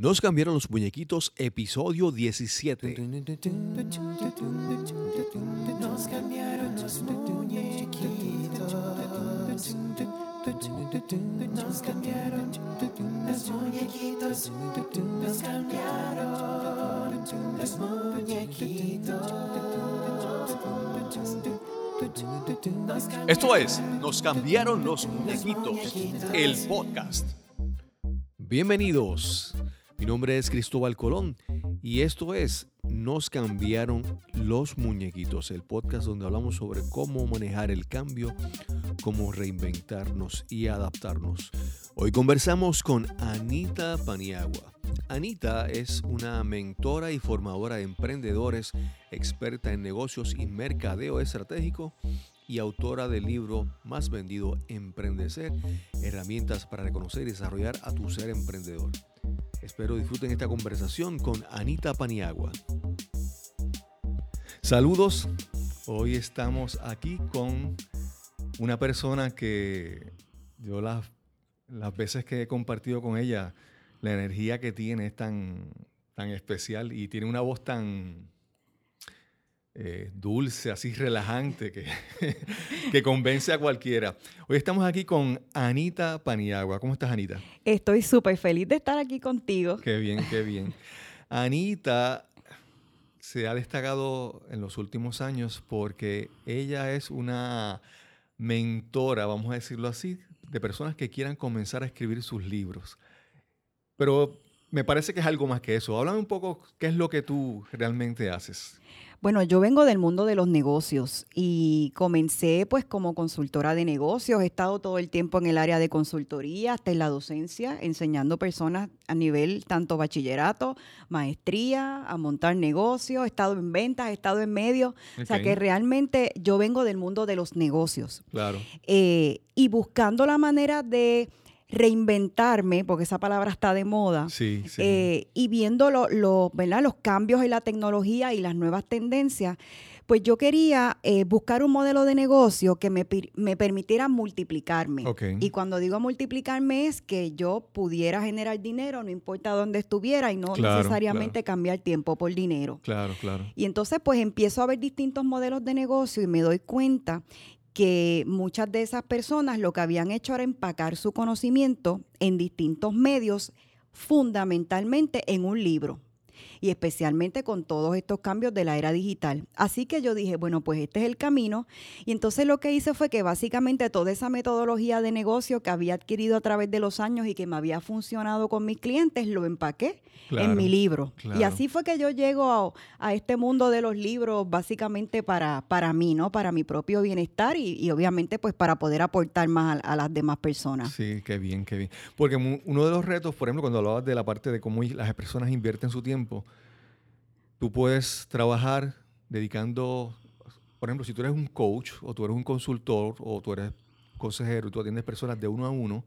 Nos cambiaron los muñequitos, episodio 17. Nos cambiaron los muñequitos. Nos cambiaron los muñequitos. Nos cambiaron los muñequitos. Esto es Nos cambiaron los muñequitos, el podcast. Bienvenidos. Mi nombre es Cristóbal Colón y esto es Nos cambiaron los muñequitos, el podcast donde hablamos sobre cómo manejar el cambio, cómo reinventarnos y adaptarnos. Hoy conversamos con Anita Paniagua. Anita es una mentora y formadora de emprendedores, experta en negocios y mercadeo estratégico y autora del libro más vendido Emprendecer, herramientas para reconocer y desarrollar a tu ser emprendedor. Espero disfruten esta conversación con Anita Paniagua. Saludos, hoy estamos aquí con una persona que yo las, las veces que he compartido con ella, la energía que tiene es tan, tan especial y tiene una voz tan eh, dulce, así relajante, que, que convence a cualquiera. Hoy estamos aquí con Anita Paniagua. ¿Cómo estás, Anita? Estoy súper feliz de estar aquí contigo. Qué bien, qué bien. Anita se ha destacado en los últimos años porque ella es una mentora, vamos a decirlo así, de personas que quieran comenzar a escribir sus libros. Pero me parece que es algo más que eso. Háblame un poco qué es lo que tú realmente haces. Bueno, yo vengo del mundo de los negocios y comencé pues como consultora de negocios. He estado todo el tiempo en el área de consultoría, hasta en la docencia, enseñando personas a nivel tanto bachillerato, maestría, a montar negocios. He estado en ventas, he estado en medios. O sea que realmente yo vengo del mundo de los negocios. Claro. Eh, y buscando la manera de reinventarme, porque esa palabra está de moda, Sí, sí. eh, y viendo lo- lo- ¿verdad? los cambios en la tecnología y las nuevas tendencias, pues yo quería eh, buscar un modelo de negocio que me, me permitiera multiplicarme. Y cuando digo multiplicarme es que yo pudiera generar dinero, no importa dónde estuviera, y no Claro, necesariamente cambiar tiempo por dinero. Claro, claro. Y entonces pues empiezo a ver distintos modelos de negocio y me doy cuenta que muchas de esas personas lo que habían hecho era empacar su conocimiento en distintos medios, fundamentalmente en un libro. Y especialmente con todos estos cambios de la era digital. Así que yo dije, bueno, pues este es el camino. Y entonces lo que hice fue que básicamente toda esa metodología de negocio que había adquirido a través de los años y que me había funcionado con mis clientes, lo empaqué Claro, en mi libro. claro. Y así fue que yo llego a, a este mundo de los libros básicamente para, para mí, ¿no? Para mi propio bienestar y, y obviamente pues para poder aportar más a, a las demás personas. Sí, qué bien, qué bien. Porque uno de los retos, por ejemplo, cuando hablabas de la parte de cómo las personas invierten su tiempo, tú puedes trabajar dedicando, por ejemplo, si tú eres un coach o tú eres un consultor o tú eres consejero y tú atiendes personas de uno a uno,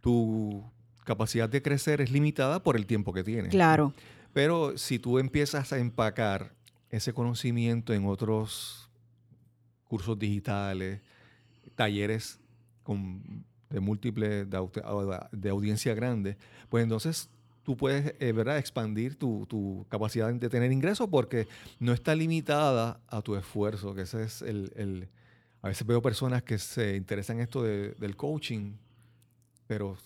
tu capacidad de crecer es limitada por el tiempo que tienes. Claro, Pero si tú empiezas a empacar ese conocimiento en otros cursos digitales, talleres con, de múltiples, de, de audiencia grande, pues entonces tú puedes, eh, ¿verdad?, expandir tu, tu capacidad de tener ingresos porque no está limitada a tu esfuerzo, que ese es el... el- a veces veo personas que se interesan en esto de- del coaching, pero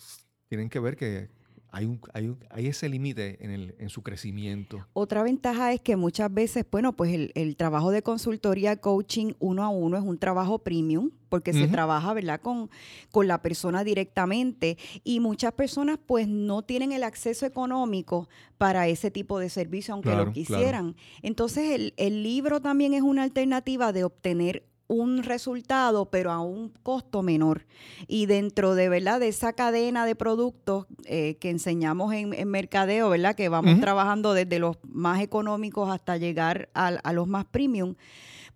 tienen que ver que hay, un, hay, un- hay ese límite en, el- en su crecimiento. Otra ventaja es que muchas veces, bueno, pues el, el trabajo de consultoría, coaching uno a uno es un trabajo premium porque se trabaja, ¿verdad?, con, con la persona directamente y muchas personas pues no tienen el acceso económico para ese tipo de servicio, aunque Claro, lo claro. quisieran. Entonces, el, el libro también es una alternativa de obtener un resultado, pero a un costo menor. Y dentro de, ¿verdad? de esa cadena de productos eh, que enseñamos en, en mercadeo, ¿verdad? Que vamos trabajando desde los más económicos hasta llegar a, los más premium.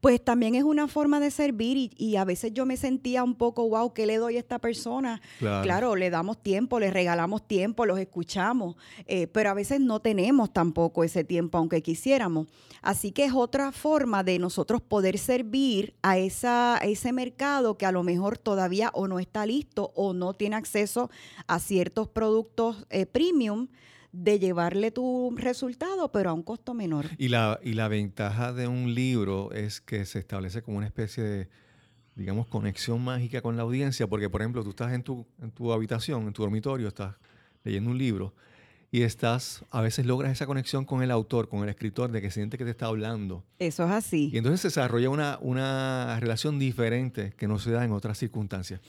Pues también es una forma de servir y, y a veces yo me sentía un poco, wow, ¿qué le doy a esta persona? Claro. Claro, le damos tiempo, le regalamos tiempo, los escuchamos, eh, pero a veces no tenemos tampoco ese tiempo, aunque quisiéramos. Así que es otra forma de nosotros poder servir a, esa, a ese mercado que a lo mejor todavía o no está listo o no tiene acceso a ciertos productos eh, premium de llevarle tu resultado, pero a un costo menor. Y la, y la ventaja de un libro es que se establece como una especie de, digamos, conexión mágica con la audiencia, porque, por ejemplo, tú estás en tu, en tu habitación, en tu dormitorio, estás leyendo un libro y estás, a veces logras esa conexión con el autor, con el escritor, de que siente que te está hablando. Eso es así. Y entonces se desarrolla una, una relación diferente que no se da en otras circunstancias.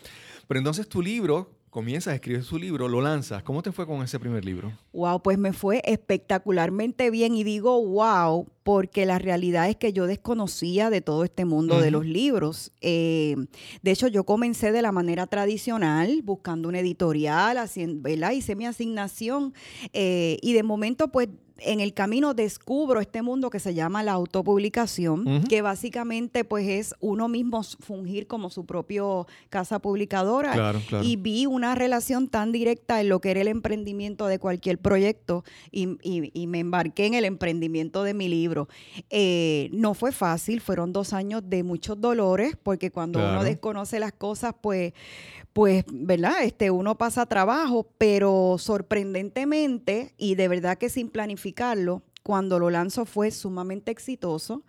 Pero entonces tu libro, comienzas a escribir su libro, lo lanzas. ¿Cómo te fue con ese primer libro? Wow, pues me fue espectacularmente bien y digo wow porque la realidad es que yo desconocía de todo este mundo de los libros. Eh, de hecho, yo comencé de la manera tradicional, buscando una editorial, haciendo, ¿verdad? Hice mi asignación eh, y de momento, pues, en el camino descubro este mundo que se llama la autopublicación, que básicamente, pues, es uno mismo fungir como su propio casa publicadora. Claro, claro. Y vi una relación tan directa en lo que era el emprendimiento de cualquier proyecto y, y- y me embarqué en el emprendimiento de mi libro. Eh, no fue fácil, fueron dos años de muchos dolores, porque cuando uno desconoce las cosas, pues, pues, ¿verdad? Este, uno pasa trabajo, pero sorprendentemente, y de verdad que sin planificarlo, cuando lo lanzo fue sumamente exitoso.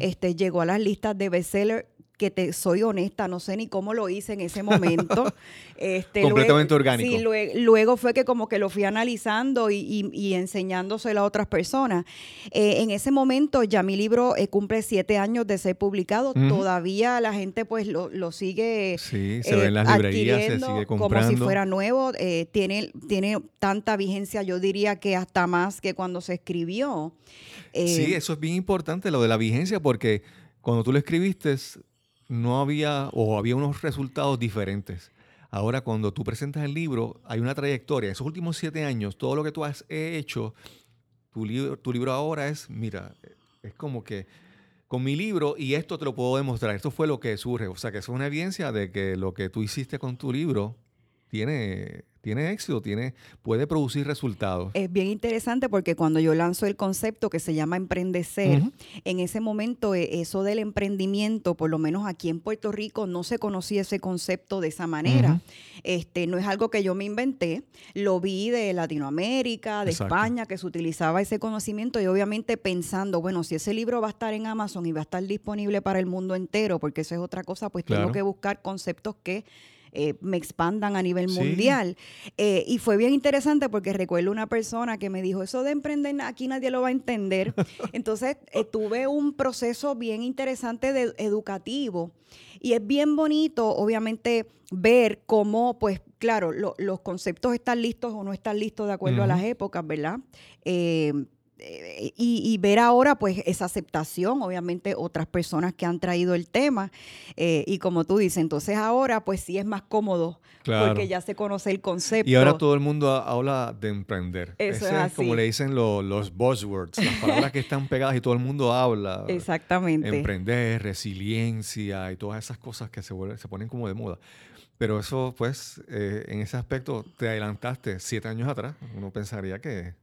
Este, llegó a las listas de bestseller que te soy honesta, no sé ni cómo lo hice en ese momento. Este, Completamente luego- orgánico. Sí, lue- luego, fue que como que lo fui analizando y, y- y enseñándoselo a otras personas. Eh, en ese momento ya mi libro eh, cumple siete años de ser publicado. Todavía la gente pues lo, lo sigue Sí, se eh, ve en las librerías, se sigue como comprando. si fuera nuevo. eh, tiene, tiene tanta vigencia, yo diría que hasta más que cuando se escribió. Sí, eso es bien importante, lo de la vigencia, porque cuando tú lo escribiste, no había o había unos resultados diferentes. Ahora, cuando tú presentas el libro, hay una trayectoria. Esos últimos siete años, todo lo que tú has hecho, tu libro, tu libro ahora es, mira, es como que con mi libro y esto te lo puedo demostrar. Esto fue lo que surge. O sea, que es una evidencia de que lo que tú hiciste con tu libro tiene, tiene éxito, tiene, puede producir resultados. Es bien interesante porque cuando yo lanzo el concepto que se llama emprendecer, en ese momento eh, eso del emprendimiento, por lo menos aquí en Puerto Rico, no se conocía ese concepto de esa manera. Este no es algo que yo me inventé, lo vi de Latinoamérica, de Exacto. España, que se utilizaba ese conocimiento y obviamente pensando, bueno, si ese libro va a estar en Amazon y va a estar disponible para el mundo entero, porque eso es otra cosa, pues Claro. tengo que buscar conceptos que eh, me expandan a nivel Sí. mundial. Eh, y fue bien interesante porque recuerdo una persona que me dijo, eso de emprender aquí nadie lo va a entender. Entonces eh, tuve un proceso bien interesante de educativo y es bien bonito, obviamente, ver cómo, pues, claro, lo- los conceptos están listos o no están listos de acuerdo a las épocas, ¿verdad? Eh, y, y ver ahora, pues, esa aceptación, obviamente, otras personas que han traído el tema. eh, y como tú dices, entonces ahora, pues, sí es más cómodo Claro. porque ya se conoce el concepto. Y ahora todo el mundo ha- habla de emprender. Eso Ese es es como así. le dicen lo- los buzzwords, las palabras que están pegadas y todo el mundo habla. Exactamente. Emprender, resiliencia y todas esas cosas que se, vuelven- se ponen como de moda. Pero eso, pues, eh, en ese aspecto te adelantaste siete años atrás. Uno pensaría que,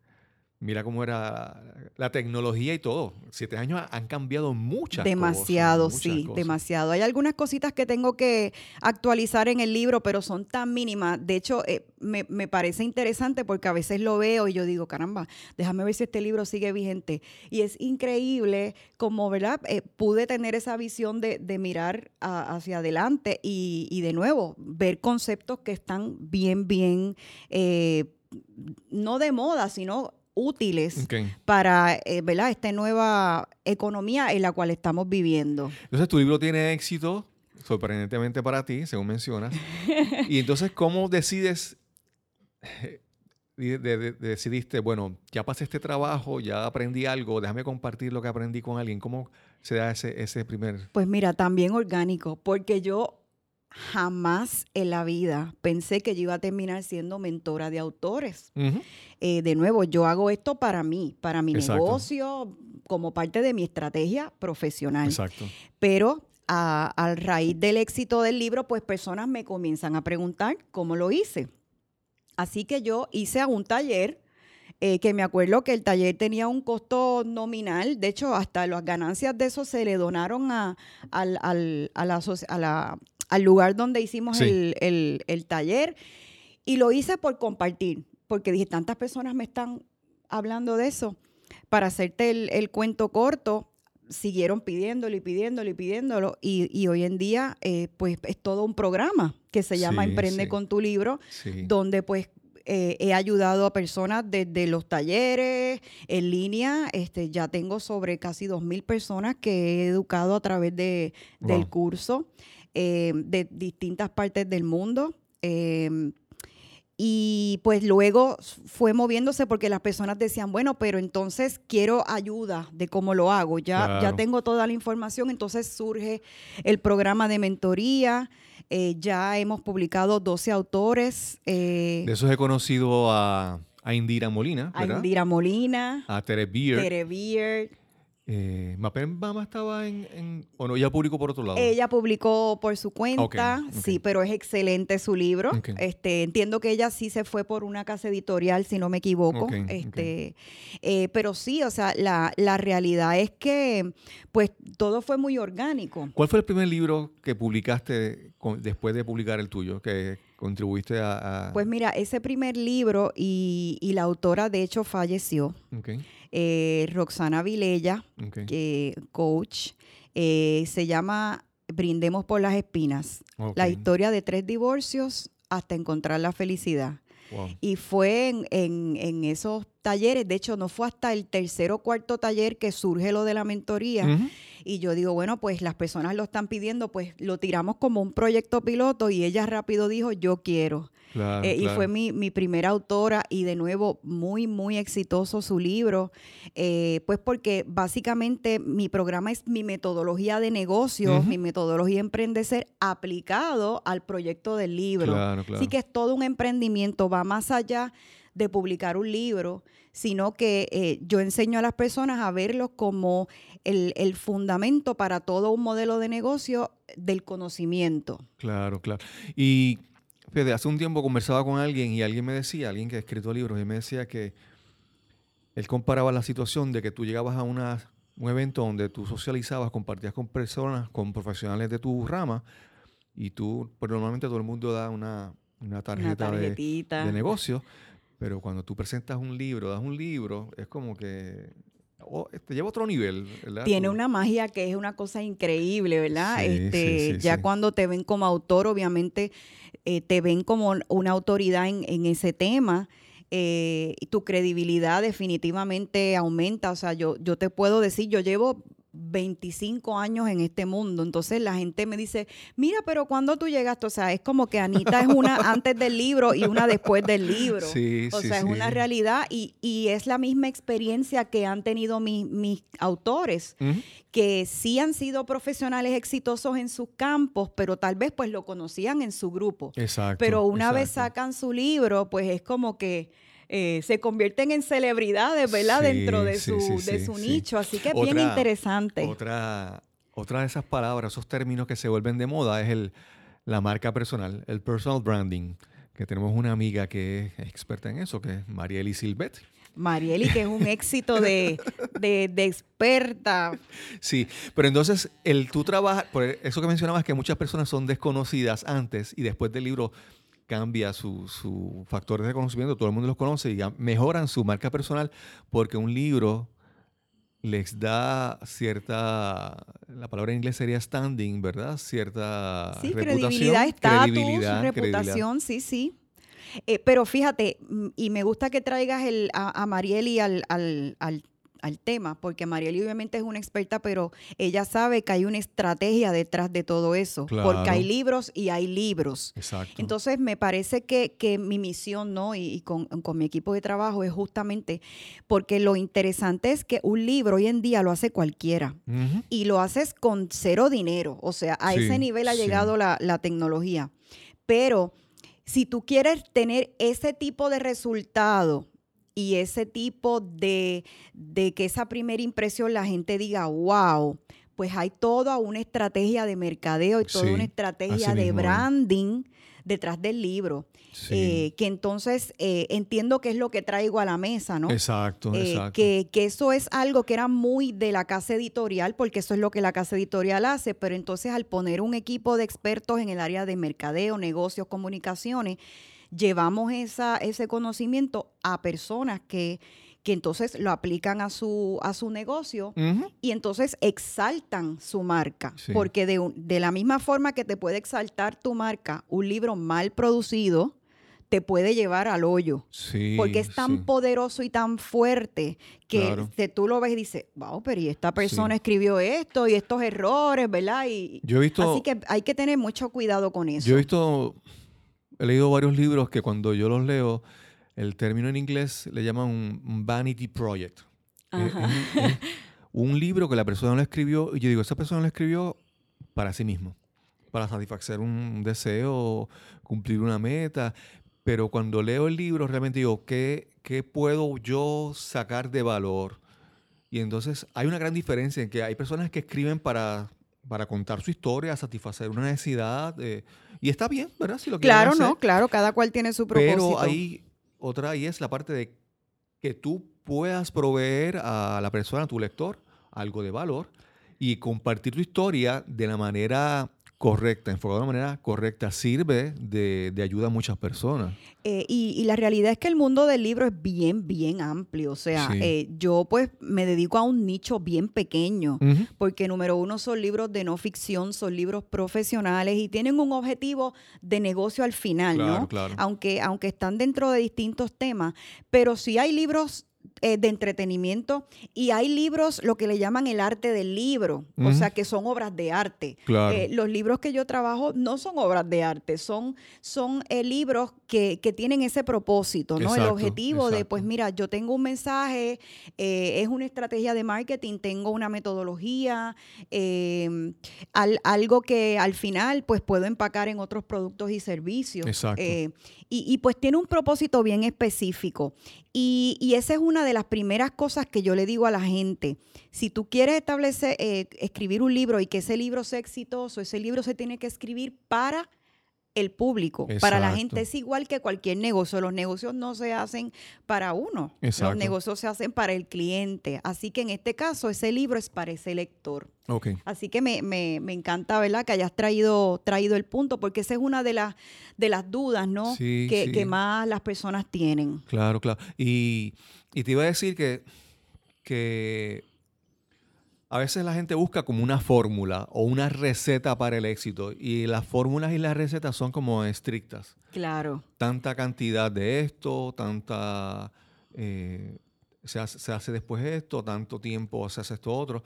mira cómo era la tecnología y todo. Siete años han cambiado muchas demasiado, cosas. sí, muchas cosas. demasiado. Hay algunas cositas que tengo que actualizar en el libro, pero son tan mínimas. De hecho, eh, me, me parece interesante porque a veces lo veo y yo digo, caramba, déjame ver si este libro sigue vigente. Y es increíble como, ¿verdad? Eh, pude tener esa visión de, de mirar a- hacia adelante y, y de nuevo, ver conceptos que están bien, bien, eh, no de moda, sino útiles Ok. para eh, ¿verdad? esta nueva economía en la cual estamos viviendo. Entonces tu libro tiene éxito, sorprendentemente para ti, según mencionas. y entonces, ¿cómo decides, eh, de- de- de- decidiste, bueno, ya pasé este trabajo, ya aprendí algo, déjame compartir lo que aprendí con alguien? ¿Cómo se da ese, ese primer... Pues mira, también orgánico, porque yo jamás en la vida pensé que yo iba a terminar siendo mentora de autores. Eh, de nuevo, yo hago esto para mí, para mi Exacto. negocio, como parte de mi estrategia profesional. Exacto. Pero a, a raíz del éxito del libro, pues personas me comienzan a preguntar cómo lo hice. Así que yo hice un taller, eh, que me acuerdo que el taller tenía un costo nominal, de hecho hasta las ganancias de eso se le donaron a, al, al- a la asoci- a la- al lugar donde hicimos Sí. el, el- el taller y lo hice por compartir, porque dije, tantas personas me están hablando de eso, para hacerte el, el cuento corto, siguieron pidiéndolo y pidiéndolo y pidiéndolo. Y, y hoy en día, eh, pues es todo un programa que se llama Sí, Emprende sí. con tu libro, Sí. donde pues eh, he ayudado a personas desde los talleres en línea. Este, ya tengo sobre casi 2.000 personas que he educado a través de, del curso eh, de distintas partes del mundo. Eh, y pues luego fue moviéndose porque las personas decían, bueno, pero entonces quiero ayuda de cómo lo hago. Ya, ya Claro. tengo toda la información, entonces surge el programa de mentoría. Eh, ya hemos publicado 12 autores. eh, De esos he conocido a, a Indira Molina, a ¿verdad? Indira Molina, A Tere Beer. Tere Beard. Eh, Mapen Bama estaba en, en- O no, ya publicó por otro lado. Ella publicó por su cuenta, sí, pero es excelente su libro. Este, entiendo que ella sí se fue por una casa editorial, si no me equivoco. Este, eh, pero sí, o sea, la, la realidad es que, pues, todo fue muy orgánico. ¿Cuál fue el primer libro que publicaste con- después de publicar el tuyo? Que contribuiste a. a- Pues mira, ese primer libro y, y la autora de hecho falleció, eh, Roxana Vilella, que coach, eh, se llama Brindemos por las espinas, la historia de tres divorcios hasta encontrar la felicidad. Wow. Y fue en, en- en esos talleres, de hecho no fue hasta el tercer o cuarto taller que surge lo de la mentoría. Y yo digo, bueno, pues las personas lo están pidiendo, pues lo tiramos como un proyecto piloto y ella rápido dijo, yo quiero. Claro, Eh, Y fue mi, mi primera autora y de nuevo muy, muy exitoso su libro, eh, pues porque básicamente mi programa es mi metodología de negocios, mi metodología de emprendecer aplicado al proyecto del libro. Claro, claro. Así que es todo un emprendimiento, va más allá de publicar un libro, sino que eh, yo enseño a las personas a verlo como el, el fundamento para todo un modelo de negocio del conocimiento. Claro, claro. Y fíjate, hace un tiempo conversaba con alguien y alguien me decía, alguien que ha escrito libros, y me decía que él comparaba la situación de que tú llegabas a una, un evento donde tú socializabas, compartías con personas, con profesionales de tu rama, y tú, pues normalmente todo el mundo da una, una Una tarjeta de, de negocio, pero cuando tú presentas un libro, das un libro, es como que oh, te lleva a otro nivel, ¿verdad? Tiene una magia que es una cosa increíble, ¿verdad? Sí, este, sí, sí, ya cuando te ven como autor, obviamente eh, te ven como una autoridad en, en ese tema. eh, tu credibilidad definitivamente aumenta. O sea, yo, yo te puedo decir, yo llevo 25 años en este mundo. Entonces la gente me dice, mira, pero cuando tú llegaste? O sea, es como que Anita es una antes del libro y una después del libro. Sí, o sí, sea, es una realidad y, y es la misma experiencia que han tenido mis, mis autores que sí han sido profesionales exitosos en sus campos, pero tal vez pues lo conocían en su grupo. Exacto. Pero una vez sacan su libro, pues es como que eh, se convierten en celebridades, ¿verdad? Sí, Dentro de su, sí, de su nicho. Así que es bien interesante. Otra, otra de esas palabras, esos términos que se vuelven de moda es el, la marca personal, el personal branding, que tenemos una amiga que es experta en eso, que es Marieli Silvet. Marieli, que es un éxito de, de, de experta. Sí, pero entonces el tú trabajas, por eso que mencionabas que muchas personas son desconocidas antes y después del libro cambia su, su factor de reconocimiento, todo el mundo los conoce y mejoran su marca personal porque un libro les da cierta, la palabra en inglés sería standing, ¿verdad? Cierta Sí, reputación, credibilidad, estatus, credibilidad, reputación, sí, sí. Eh, pero fíjate, mm, y me gusta que traigas el, a, al, al, al, al tema, porque Marieli obviamente es una experta, pero ella sabe que hay una estrategia detrás de todo eso, porque hay libros y hay libros. Exacto. Entonces, me parece que, que mi misión, ¿no? Y, y con, con mi equipo de trabajo es justamente porque lo interesante es que un libro hoy en día lo hace cualquiera y lo haces con cero dinero. O sea, a Sí, ese nivel ha sí. llegado la, la tecnología. Pero si tú quieres tener ese tipo de resultado y ese tipo de, de que esa primera impresión la gente diga, wow, pues hay toda una estrategia de mercadeo y toda Sí, una estrategia de branding detrás del libro. Sí. Eh, que entonces eh, entiendo que es lo que traigo a la mesa, ¿no? exacto, Eh, exacto. que, que eso es algo que era muy de la casa editorial, porque eso es lo que la casa editorial hace, pero entonces al poner un equipo de expertos en el área de mercadeo, negocios, comunicaciones, llevamos esa, ese conocimiento a personas que, que entonces lo aplican a su, a su negocio y entonces exaltan su marca. Sí. Porque de, un- de la misma forma que te puede exaltar tu marca, un libro mal producido te puede llevar al hoyo. Sí, Porque es tan sí. poderoso y tan fuerte que Claro. te- tú lo ves y dices, wow, pero y esta persona Sí. escribió esto y estos errores, ¿verdad? Y, Yo he visto, así que hay que tener mucho cuidado con eso. yo he visto, he leído varios libros que cuando yo los leo, el término en inglés le llaman un, vanity project. Eh, Ajá. es un- es un libro que la persona lo escribió, y yo digo, esa persona lo escribió para sí mismo, para satisfacer un deseo, cumplir una meta. Pero cuando leo el libro, realmente digo, ¿qué, qué puedo yo sacar de valor? Y entonces hay una gran diferencia en que hay personas que escriben para, para contar su historia, satisfacer una necesidad. eh, y está bien, ¿verdad? Si lo Claro, hacer. no, claro, cada cual tiene su propósito. Pero hay otra y es la parte de que tú puedas proveer a la persona, a tu lector, algo de valor y compartir tu historia de la manera correcta, enfocada de una manera correcta, sirve de, de ayuda a muchas personas. Eh, y, y la realidad es que el mundo del libro es bien, bien amplio. O sea, Sí. eh, yo pues me dedico a un nicho bien pequeño. Porque número uno son libros de no ficción, son libros profesionales y tienen un objetivo de negocio al final, Claro, ¿no? claro. Aunque, aunque están dentro de distintos temas, pero sí hay libros eh, de entretenimiento y hay libros, lo que le llaman el arte del libro, o sea, que son obras de arte. Claro. Eh, los libros que yo trabajo no son obras de arte, son, son eh, libros que, que tienen ese propósito, ¿no? el Exacto, objetivo de, pues mira, yo tengo un mensaje, es una estrategia de marketing, tengo una metodología, eh, al- algo que al final pues puedo empacar en otros productos y servicios. Exacto. Y, y, pues tiene un propósito bien específico. Y, y esa es una de las primeras cosas que yo le digo a la gente. Si tú quieres establecer, eh, escribir un libro y que ese libro sea exitoso, ese libro se tiene que escribir para el público, para la gente. Es igual que cualquier negocio. Los negocios no se hacen para uno. Exacto. Los negocios se hacen para el cliente. Así que en este caso, ese libro es para ese lector. Así que me, me- me encanta, ¿verdad? Que hayas traído, traído el punto, porque esa es una de las, de las dudas, ¿no? Sí, que, sí. que más las personas tienen. Claro, claro. Y, y te iba a decir que, que a veces la gente busca como una fórmula o una receta para el éxito y las fórmulas y las recetas son como estrictas. Claro. Tanta cantidad de esto, tanta... eh, se, hace, se hace después esto, tanto tiempo se hace esto otro.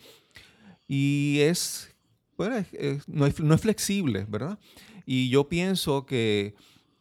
Y es, bueno, es- es- no, es, no es flexible, ¿verdad? Y yo pienso que,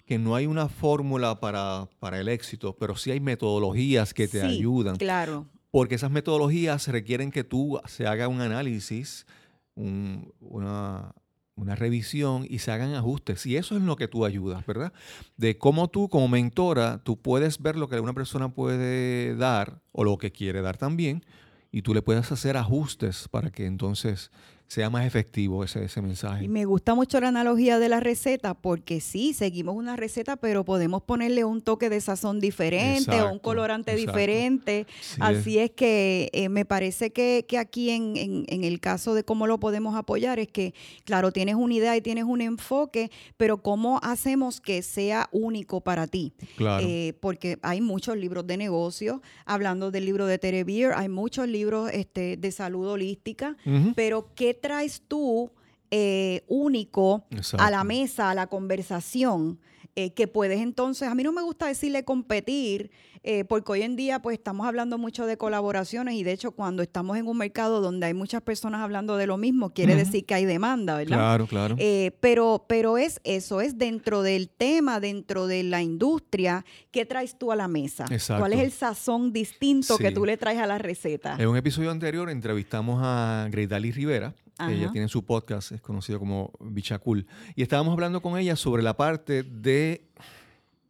que no hay una fórmula para, para el éxito, pero sí hay metodologías que te Sí, ayudan. Claro. Porque esas metodologías requieren que tú se haga un análisis, un- una, una revisión y se hagan ajustes. Y eso es lo que tú ayudas, ¿verdad? De cómo tú como mentora, tú puedes ver lo que una persona puede dar o lo que quiere dar también y tú le puedes hacer ajustes para que entonces sea más efectivo ese, ese mensaje. Y me gusta mucho la analogía de la receta, porque sí, seguimos una receta, pero podemos ponerle un toque de sazón diferente o un colorante exacto. diferente. Sí, Así es que eh, me parece que, que aquí en, en- en el caso de cómo lo podemos apoyar es que, claro, tienes una idea y tienes un enfoque, pero cómo hacemos que sea único para ti. claro. Eh, porque hay muchos libros de negocios, hablando del libro de Tere Beer, hay muchos libros este, de salud holística, pero ¿qué traes tú eh, único a la mesa, a la conversación? eh, que puedes entonces, a mí no me gusta decirle competir, eh, porque hoy en día pues estamos hablando mucho de colaboraciones y de hecho cuando estamos en un mercado donde hay muchas personas hablando de lo mismo, quiere decir que hay demanda, ¿verdad? Claro, claro. Eh, pero, pero es eso, es dentro del tema, dentro de la industria, ¿qué traes tú a la mesa? Exacto. ¿Cuál es el sazón distinto que tú le traes a la receta? En un episodio anterior entrevistamos a Greidali Rivera. Ella tiene su podcast, es conocido como Bichacul. Y estábamos hablando con ella sobre la parte de,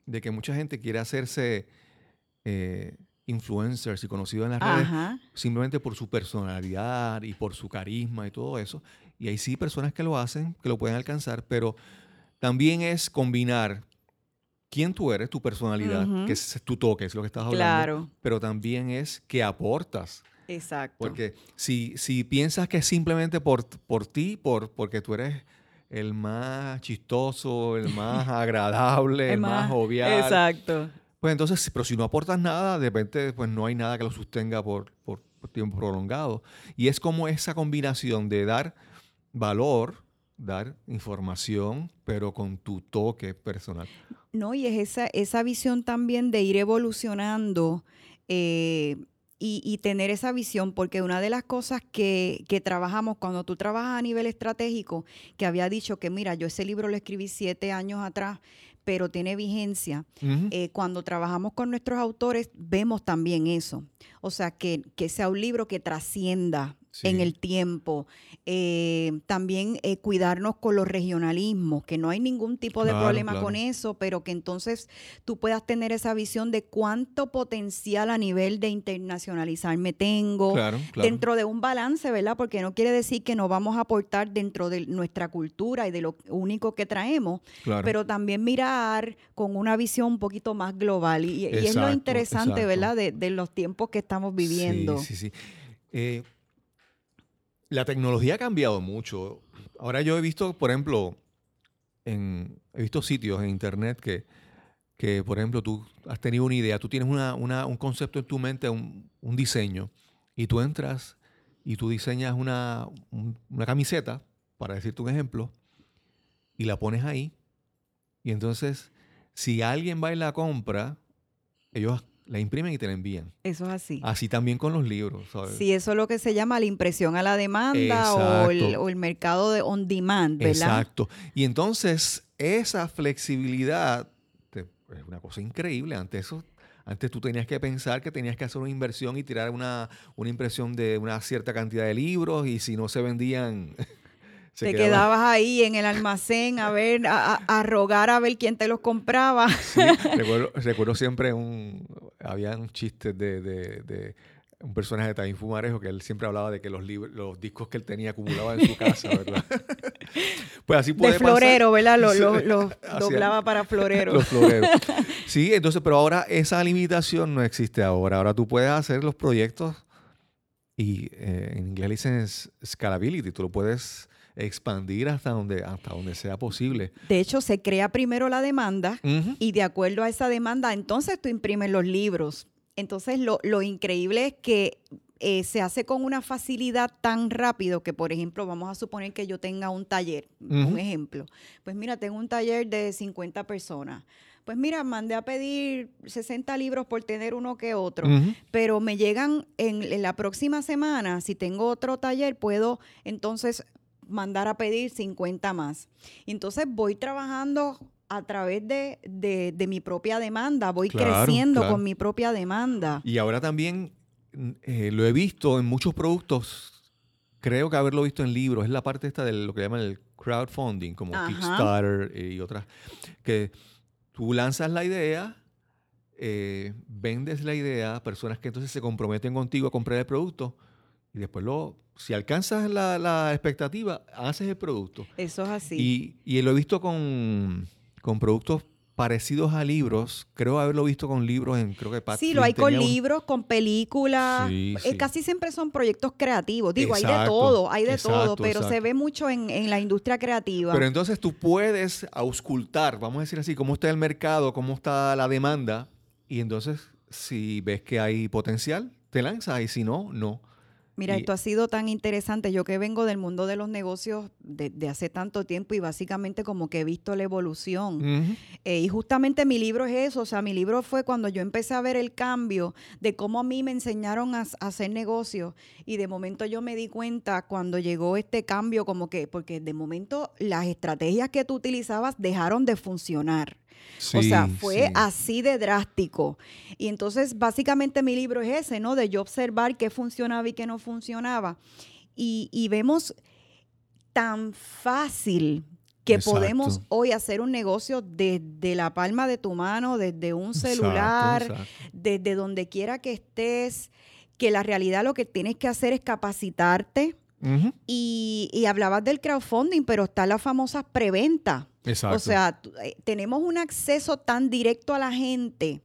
de que mucha gente quiere hacerse eh, influencers y conocidos en las redes simplemente por su personalidad y por su carisma y todo eso. Y hay sí personas que lo hacen, que lo pueden alcanzar, pero también es combinar quién tú eres, tu personalidad, que es tu toque, es lo que estás hablando, Claro, pero también es que aportas. Exacto. Porque si, si piensas que es simplemente por, por ti, por, porque tú eres el más chistoso, el más agradable, el, más, jovial, Exacto. Pues entonces, pero si no aportas nada, de repente pues no hay nada que lo sostenga por, por- por tiempo prolongado. Y es como esa combinación de dar valor, dar información, pero con tu toque personal. No, y es esa, esa visión también de ir evolucionando eh, y, y tener esa visión, porque una de las cosas que, que trabajamos cuando tú trabajas a nivel estratégico, que había dicho que, mira, yo ese libro lo escribí siete años atrás, pero tiene vigencia. Eh, cuando trabajamos con nuestros autores, vemos también eso. O sea, que, que sea un libro que trascienda Sí. en el tiempo. Eh, también eh, cuidarnos con los regionalismos, que no hay ningún tipo de Claro, problema claro. con eso, pero que entonces tú puedas tener esa visión de cuánto potencial a nivel de internacionalizarme tengo. Claro, claro. Dentro de un balance, ¿verdad? Porque no quiere decir que no vamos a aportar dentro de nuestra cultura y de lo único que traemos, Claro. pero también mirar con una visión un poquito más global. Y, y es lo interesante, exacto. ¿verdad? De, de los tiempos que estamos viviendo. Sí, sí, sí. Eh, la tecnología ha cambiado mucho. Ahora yo he visto, por ejemplo, en, he visto sitios en internet que, que, por ejemplo, tú has tenido una idea, tú tienes una, una- un concepto en tu mente, un, un diseño, y tú entras y tú diseñas una, un- una camiseta, para decirte un ejemplo, y la pones ahí. Y entonces, si alguien va y la compra, ellos la imprimen y te la envían. Eso es así. Así también con los libros, ¿sabes? Sí, eso es lo que se llama la impresión a la demanda o el, Exacto. o el mercado de on demand, ¿verdad? Exacto. Y entonces, esa flexibilidad te- es una cosa increíble. Antes eso, antes tú tenías que pensar que tenías que hacer una inversión y tirar una, una impresión de una cierta cantidad de libros y si no se vendían, se Te quedaba- quedabas ahí en el almacén a ver, a, a- a rogar a ver quién te los compraba. Sí, recuerdo, recuerdo siempre un, había un chiste de, de- de un personaje de Taín Fumarejo que él siempre hablaba de que los, libros, los discos que él tenía acumulados en su casa, ¿verdad? pues así puede De pasar. florero, ¿verdad? Lo, Sí, lo- lo doblaba para florero. Los floreros. Sí, entonces, pero ahora esa limitación no existe ahora. Ahora tú puedes hacer los proyectos y eh, en inglés dicen scalability. Tú lo puedes expandir hasta donde, hasta donde sea posible. De hecho, se crea primero la demanda y de acuerdo a esa demanda, entonces tú imprimes los libros. Entonces, lo, lo increíble es que eh, se hace con una facilidad tan rápido que, por ejemplo, vamos a suponer que yo tenga un taller, un ejemplo. Pues mira, tengo un taller de 50 personas. Pues mira, mandé a pedir 60 libros por tener uno que otro pero me llegan en, en la próxima semana, si tengo otro taller, puedo entonces mandar a pedir 50 más. Entonces voy trabajando a través de, de- de mi propia demanda, voy Claro, creciendo claro. con mi propia demanda. Y ahora también mm, eh, lo he visto en muchos productos. Creo que haberlo visto en libros. Es la parte esta de lo que llaman el crowdfunding, como Ajá. Kickstarter eh, y otras. Que tú lanzas la idea, eh, vendes la idea a personas que entonces se comprometen contigo a comprar el producto y después lo, si alcanzas la, la expectativa, haces el producto. Eso es así. Y, y lo he visto con, con productos parecidos a libros. Creo haberlo visto con libros en, creo que Pat Sí, lo hay con un- libros, con películas. Sí, Eh, sí. Casi siempre son proyectos creativos. Digo, hay de todo, hay de todo, exacto, pero se ve mucho en, en la industria creativa. Pero entonces tú puedes auscultar, vamos a decir así, cómo está el mercado, cómo está la demanda, y entonces si ves que hay potencial, te lanzas, y si no, no. Mira, Y- esto ha sido tan interesante. Yo que vengo del mundo de los negocios de, de hace tanto tiempo y básicamente como que he visto la evolución. Eh, y justamente mi libro es eso. O sea, mi libro fue cuando yo empecé a ver el cambio de cómo a mí me enseñaron a, a hacer negocios. Y de momento yo me di cuenta cuando llegó este cambio, como que, porque de momento las estrategias que tú utilizabas dejaron de funcionar. O sea, fue sí. así de drástico. Y entonces, básicamente mi libro es ese, ¿no? De yo observar qué funcionaba y qué no funcionaba. Y, y vemos tan fácil que Exacto. podemos hoy hacer un negocio desde la palma de tu mano, desde un Exacto, celular, exacto. desde donde quiera que estés, que la realidad lo que tienes que hacer es capacitarte. Y, y hablabas del crowdfunding, pero está la famosa preventa. Exacto. O sea, eh, tenemos un acceso tan directo a la gente,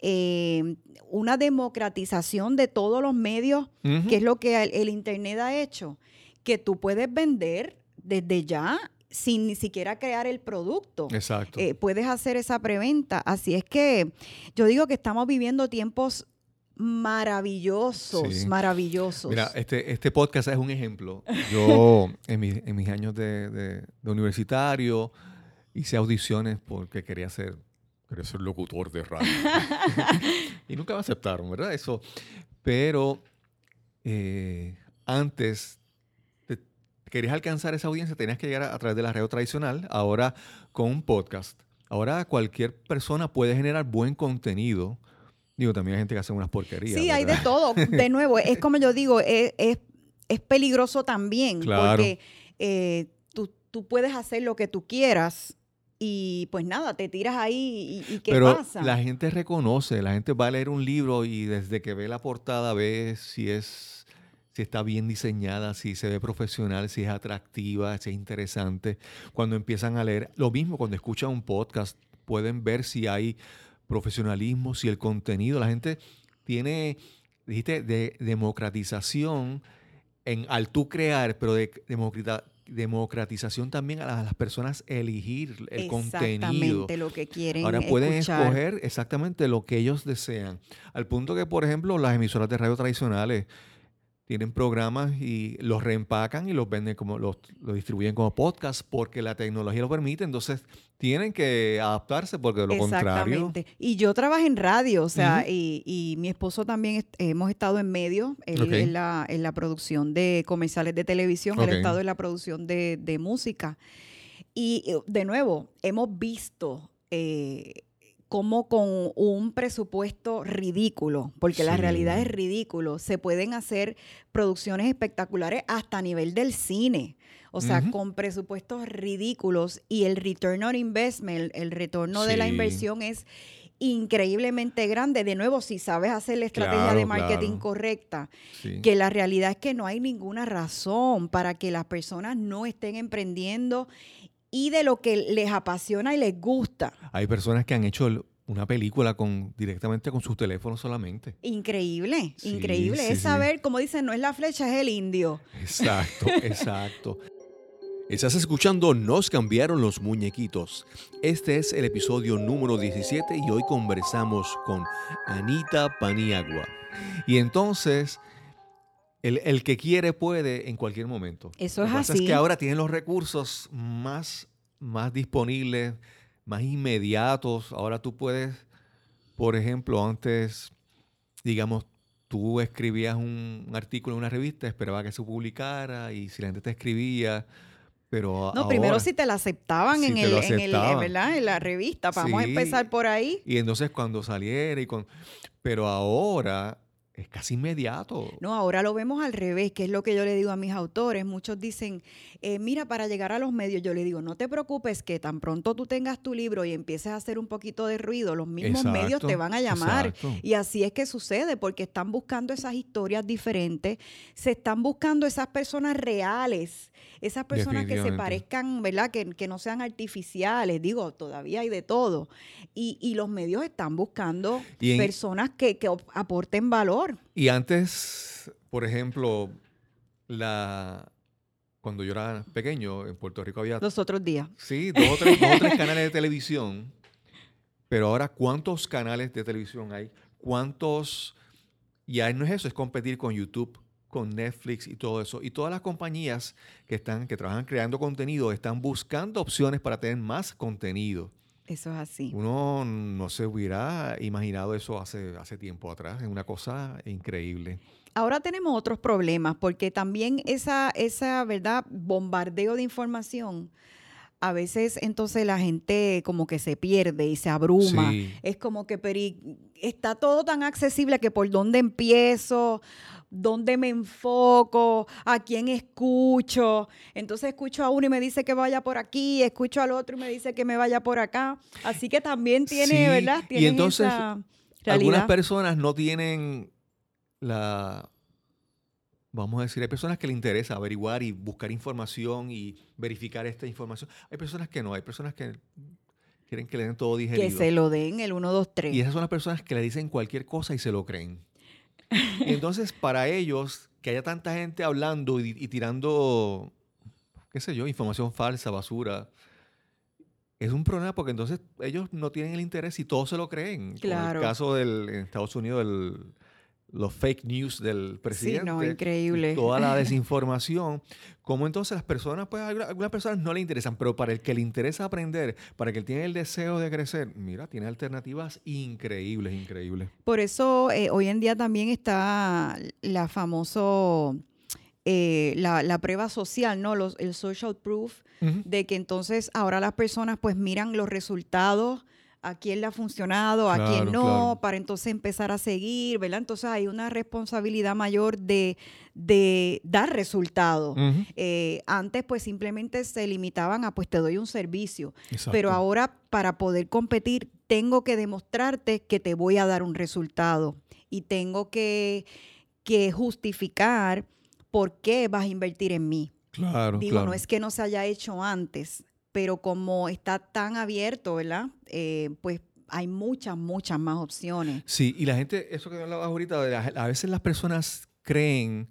eh, una democratización de todos los medios, que es lo que el, el Internet ha hecho, que tú puedes vender desde ya sin ni siquiera crear el producto. Exacto. Eh, puedes hacer esa preventa. Así es que yo digo que estamos viviendo tiempos maravillosos, Sí. maravillosos. Mira, este, este podcast es un ejemplo. Yo, en, mi- en mis años de, de- de universitario, hice audiciones porque quería ser, quería ser locutor de radio. y nunca me aceptaron, ¿verdad? Eso. Pero eh, antes, te- querías alcanzar esa audiencia, tenías que llegar a, a través de la radio tradicional. Ahora, con un podcast. Ahora cualquier persona puede generar buen contenido. Digo, también hay gente que hace unas porquerías. Sí, hay de todo. De nuevo, es como yo digo, es, es- es peligroso también Claro. porque eh, tú, tú puedes hacer lo que tú quieras y pues nada, te tiras ahí y, y ¿qué Pero pasa? la gente reconoce, la gente va a leer un libro y desde que ve la portada ve si es si está bien diseñada, si se ve profesional, si es atractiva, si es interesante. Cuando empiezan a leer, lo mismo cuando escuchan un podcast, pueden ver si hay profesionalismo, si el contenido, la gente tiene, dijiste, de democratización en, al tú crear, pero de democrita- democratización también a las, personas elegir el contenido. Exactamente lo que quieren Ahora pueden escuchar. escoger exactamente lo que ellos desean. Al punto que, por ejemplo, las emisoras de radio tradicionales tienen programas y los reempacan y los venden como, los, los distribuyen como podcast porque la tecnología lo permite. Entonces, tienen que adaptarse porque de lo contrario. Exactamente. Y yo trabajo en radio, o sea, y, y mi esposo también est- hemos estado en medio, él en, la, en la producción de comerciales de televisión, él Ok. ha estado en la producción de, de música. Y eh, de nuevo, hemos visto eh, cómo con un presupuesto ridículo, porque la realidad es ridículo, se pueden hacer producciones espectaculares hasta a nivel del cine. O sea, con presupuestos ridículos y el return on investment, el, retorno de la inversión es increíblemente grande. De nuevo, si sabes hacer la estrategia de marketing claro. correcta, Sí. que la realidad es que no hay ninguna razón para que las personas no estén emprendiendo y de lo que les apasiona y les gusta. Hay personas que han hecho una película con directamente con sus teléfonos solamente. Increíble, Sí, increíble. sí, es sí. saber, como dicen, no es la flecha, es el indio. Exacto, exacto. Estás escuchando Nos cambiaron los muñequitos. Este es el episodio número 17 y hoy conversamos con Anita Paniagua. Y entonces, el, el que quiere puede en cualquier momento. Eso Lo es que pasa así. es que ahora tienen los recursos más, más disponibles, más inmediatos. Ahora tú puedes, por ejemplo, antes, digamos, tú escribías un, un artículo en una revista, esperaba que se publicara y si la gente te escribía, pero No, primero si te la aceptaban Si en, el, lo en, el, aceptaban. ¿verdad? en la revista. Vamos a empezar por ahí. Y entonces cuando saliera y con... Pero ahora es casi inmediato. No, ahora lo vemos al revés, que es lo que yo le digo a mis autores. Muchos dicen, eh, mira, para llegar a los medios, yo le digo, no te preocupes que tan pronto tú tengas tu libro y empieces a hacer un poquito de ruido, los mismos medios te van a llamar. exacto. Y así es que sucede, porque están buscando esas historias diferentes, se están buscando esas personas reales, esas personas que se parezcan, ¿verdad? Que, que no sean artificiales, digo, todavía hay de todo. Y, y los medios están buscando Y en- personas que, que aporten valor. Y antes, por ejemplo, la cuando yo era pequeño, en Puerto Rico había Los otros días. sí, dos o tres, dos o tres canales de televisión. Pero ahora, ¿cuántos canales de televisión hay? ¿Cuántos? Ya no es eso, es competir con YouTube, con Netflix y todo eso. Y todas las compañías que están, que trabajan creando contenido, están buscando opciones para tener más contenido. Eso es así. Uno no se hubiera imaginado eso hace, hace tiempo atrás. Es una cosa increíble. Ahora tenemos otros problemas porque también esa, esa, ¿verdad? Bombardeo de información, a veces entonces la gente como que se pierde y se abruma. Sí. Es como que pero y- está todo tan accesible que por dónde empiezo, dónde me enfoco, a quién escucho. Entonces escucho a uno y me dice que vaya por aquí, escucho al otro y me dice que me vaya por acá. Así que también tiene, Sí, ¿verdad? y Tienen entonces, esa Algunas personas no tienen la, vamos a decir, hay personas que le interesa averiguar y buscar información y verificar esta información. Hay personas que no, hay personas que quieren que le den todo Que digerido. se lo den el 1, 2, 3. Y esas son las personas que le dicen cualquier cosa y se lo creen. Y entonces, para ellos, que haya tanta gente hablando y, y tirando qué sé yo, información falsa, basura. Es un problema porque entonces ellos no tienen el interés y todos se lo creen. Como Claro. el caso del, en Estados Unidos, el- los fake news del presidente. Sí, no, increíble. Toda la desinformación. Como entonces las personas, pues algunas, algunas personas no le interesan, pero para el que le interesa aprender, para el que tiene el deseo de crecer, mira, tiene alternativas increíbles, increíbles. Por eso eh, hoy en día también está la famoso, eh, la, la prueba social, ¿no? Los, el social proof, Ujú. de que entonces ahora las personas pues miran los resultados, a quién le ha funcionado, a quién no, claro. para entonces empezar a seguir, ¿verdad? Entonces hay una responsabilidad mayor de, de dar resultados. Eh, antes pues simplemente se limitaban a pues te doy un servicio, Exacto. pero ahora para poder competir tengo que demostrarte que te voy a dar un resultado y tengo que, que justificar por qué vas a invertir en mí. Claro, Digo, claro. no es que no se haya hecho antes, pero como está tan abierto, ¿verdad? Eh, pues hay muchas, muchas más opciones. Sí, y la gente, eso que hablabas ahorita, a veces las personas creen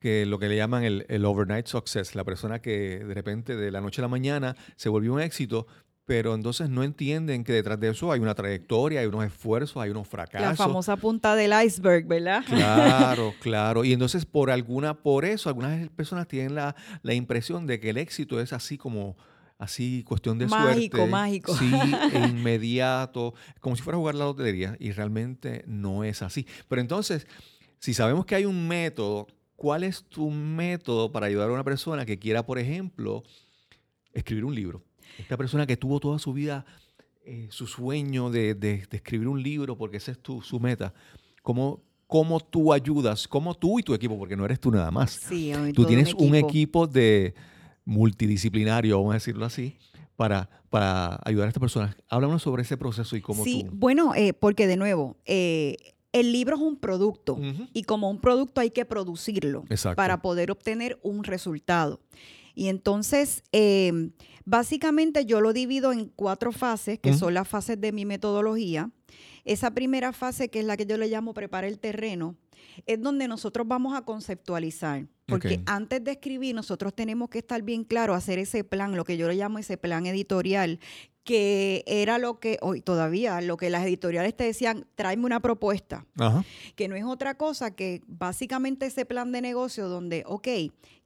que lo que le llaman el, el overnight success, la persona que de repente de la noche a la mañana se volvió un éxito, pero entonces no entienden que detrás de eso hay una trayectoria, hay unos esfuerzos, hay unos fracasos. La famosa punta del iceberg, ¿verdad? Claro, claro. Y entonces por alguna, por eso, algunas personas tienen la, la impresión de que el éxito es así como, así cuestión de Mágico, suerte. mágico. Sí, e inmediato, como si fuera a jugar la lotería. Y realmente no es así. Pero entonces, si sabemos que hay un método, ¿cuál es tu método para ayudar a una persona que quiera, por ejemplo, escribir un libro? Esta persona que tuvo toda su vida eh, su sueño de, de- de escribir un libro, porque esa es tu, su meta. ¿Cómo, ¿Cómo tú ayudas? ¿Cómo tú y tu equipo? Porque no eres tú nada más. Sí, Tú tienes un equipo de multidisciplinario, vamos a decirlo así, para, para ayudar a estas personas. Háblanos sobre ese proceso y cómo Sí, tú... bueno, eh, porque de nuevo, eh, el libro es un producto y como un producto hay que producirlo Exacto. para poder obtener un resultado. Y entonces, eh, básicamente yo lo divido en cuatro fases, que son las fases de mi metodología. Esa primera fase, que es la que yo le llamo prepara el terreno, es donde nosotros vamos a conceptualizar. Porque antes de escribir, nosotros tenemos que estar bien claro, hacer ese plan, lo que yo le llamo ese plan editorial, que era lo que, hoy todavía, lo que las editoriales te decían, tráeme una propuesta Ajá. que no es otra cosa que básicamente ese plan de negocio donde, ok,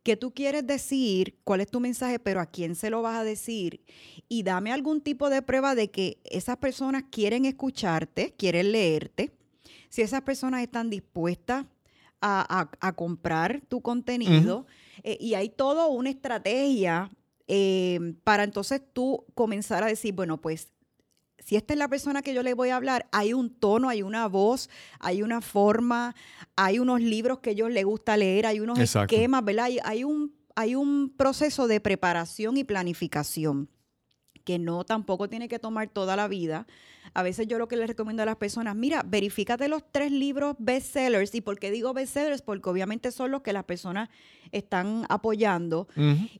¿qué tú quieres decir? ¿Cuál es tu mensaje? Pero ¿a quién se lo vas a decir? Y dame algún tipo de prueba de que esas personas quieren escucharte, quieren leerte, si esas personas están dispuestas a, a- a comprar tu contenido. eh, y hay toda una estrategia eh, para entonces tú comenzar a decir, bueno, pues si esta es la persona que yo le voy a hablar, hay un tono, hay una voz, hay una forma, hay unos libros que a ellos les gusta leer, hay unos Exacto. esquemas, ¿verdad? Hay, hay un, hay un proceso de preparación y planificación que no tampoco tiene que tomar toda la vida. A veces yo lo que les recomiendo a las personas, mira, verifícate los tres libros bestsellers. ¿Y por qué digo bestsellers? Porque obviamente son los que las personas están apoyando.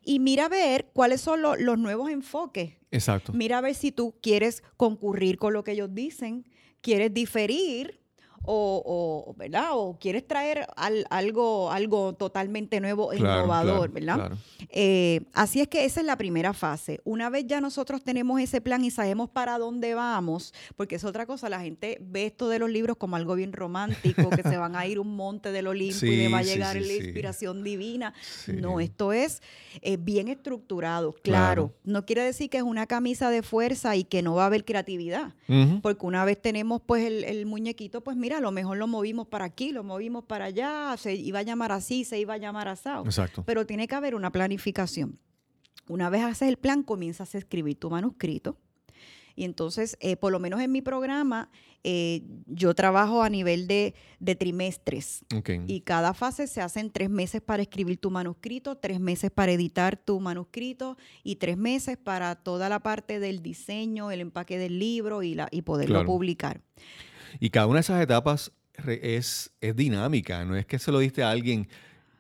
Y mira a ver cuáles son lo- los nuevos enfoques Exacto. Mira a ver si tú quieres concurrir con lo que ellos dicen, quieres diferir o, o, ¿verdad? O quieres traer al- algo, algo totalmente nuevo e Claro, innovador, claro, ¿verdad? claro. Eh, así es que esa es la primera fase. Una vez ya nosotros tenemos ese plan y sabemos para dónde vamos, porque es otra cosa, la gente ve esto de los libros como algo bien romántico, que se van a ir un monte del Olimpo y le va a Sí, sí, llegar sí, la sí. inspiración divina. Sí. No, esto es eh, bien estructurado, Claro. No quiere decir que es una camisa de fuerza y que no va a haber creatividad. Porque una vez tenemos pues el, el muñequito, pues mira, a lo mejor lo movimos para aquí, lo movimos para allá, se iba a llamar así, se iba a llamar asado. Exacto. Pero tiene que haber una planificación. Una vez haces el plan, comienzas a escribir tu manuscrito. Y entonces, eh, por lo menos en mi programa, eh, yo trabajo a nivel de, de trimestres. Ok. Y cada fase se hacen tres meses para escribir tu manuscrito, tres meses para editar tu manuscrito y tres meses para toda la parte del diseño, el empaque del libro y, la, y poderlo Claro. publicar. Y cada una de esas etapas es, es dinámica, no es que se lo diste a alguien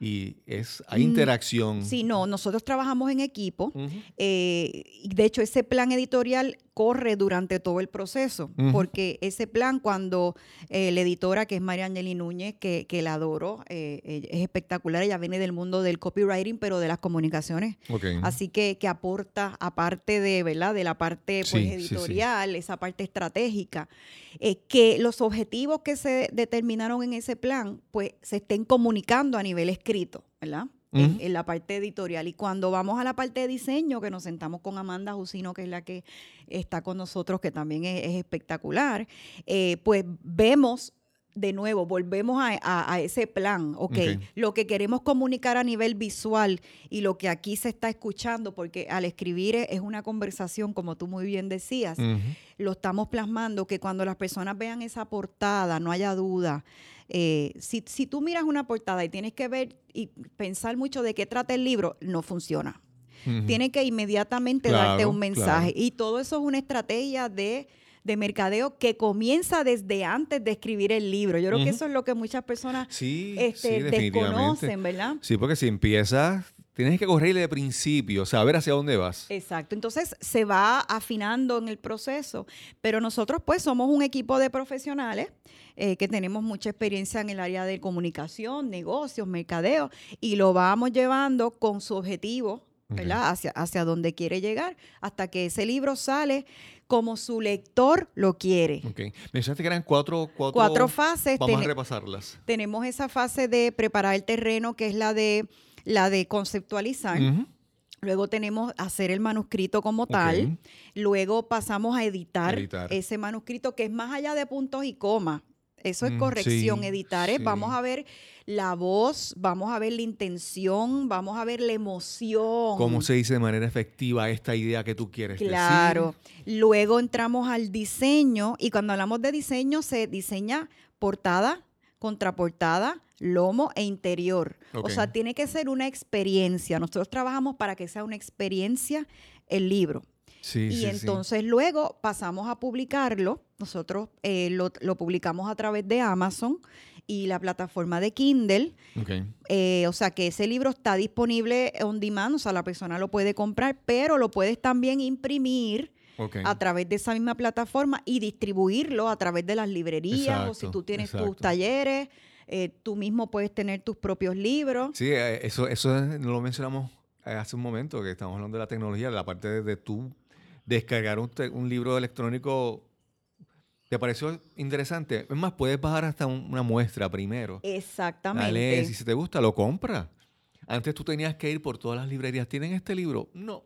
y es, hay Mm, interacción. Sí, no, nosotros trabajamos en equipo. Eh, y de hecho, ese plan editorial corre durante todo el proceso, porque ese plan cuando eh, la editora, que es María Angeli Núñez, que, que la adoro, eh, es espectacular, ella viene del mundo del copywriting, pero de las comunicaciones. Así que, que aporta, aparte de, ¿verdad? de la parte pues, Sí, sí, sí. editorial, esa parte estratégica, eh, que los objetivos que se determinaron en ese plan, pues se estén comunicando a nivel escrito, ¿verdad? En, la parte editorial. Y cuando vamos a la parte de diseño, que nos sentamos con Amanda Jusino, que es la que está con nosotros, que también es, es espectacular, eh, pues vemos de nuevo, volvemos a, a- a ese plan, ¿ok? Ok. Lo que queremos comunicar a nivel visual y lo que aquí se está escuchando, porque al escribir es, una conversación, como tú muy bien decías, lo estamos plasmando, que cuando las personas vean esa portada, no haya duda. eh, si, si tú miras una portada y tienes que ver y pensar mucho de qué trata el libro, no funciona. Ujú. Tiene que inmediatamente Claro, darte un mensaje. claro. Y todo eso es una estrategia de, de mercadeo que comienza desde antes de escribir el libro. Yo creo que eso es lo que muchas personas Sí, este, sí, desconocen, ¿verdad? Sí, porque si empiezas, tienes que correrle de principio, saber hacia dónde vas. Exacto, entonces se va afinando en el proceso, pero nosotros pues somos un equipo de profesionales eh, que tenemos mucha experiencia en el área de comunicación, negocios, mercadeo y lo vamos llevando con su objetivo, ¿verdad? Hacia, hacia donde quiere llegar, hasta que ese libro sale como su lector lo quiere. Ok. Mencionaste que eran cuatro, cuatro, Cuatro fases. Vamos a repasarlas. tenemos esa fase de preparar el terreno, que es la de la de conceptualizar. Luego tenemos hacer el manuscrito como tal. Luego pasamos a editar, Editar. ese manuscrito que es más allá de puntos y comas. Eso es Mm, corrección. sí, Editar es, sí. vamos a ver la voz, vamos a ver la intención, vamos a ver la emoción. ¿Cómo se dice de manera efectiva esta idea que tú quieres Claro. decir? Luego entramos al diseño y cuando hablamos de diseño se diseña portada, contraportada, lomo e interior. O sea, tiene que ser una experiencia. Nosotros trabajamos para que sea una experiencia el libro. Sí, y sí, sí. entonces luego pasamos a publicarlo. Nosotros eh, lo, lo publicamos a través de Amazon y la plataforma de Kindle. Eh, o sea que ese libro está disponible on demand, o sea, la persona lo puede comprar, pero lo puedes también imprimir a través de esa misma plataforma y distribuirlo a través de las librerías o si tú tienes tus talleres, eh, tú mismo puedes tener tus propios libros. Sí, eh, eso, eso lo mencionamos hace un momento, que estamos hablando de la tecnología, de la parte de, de tú descargar un libro electrónico. ¿Te pareció interesante? Es más, puedes bajar hasta un- una muestra primero. La Exactamente. lees y si te gusta, lo compras. Antes tú tenías que ir por todas las librerías. ¿Tienen este libro? No.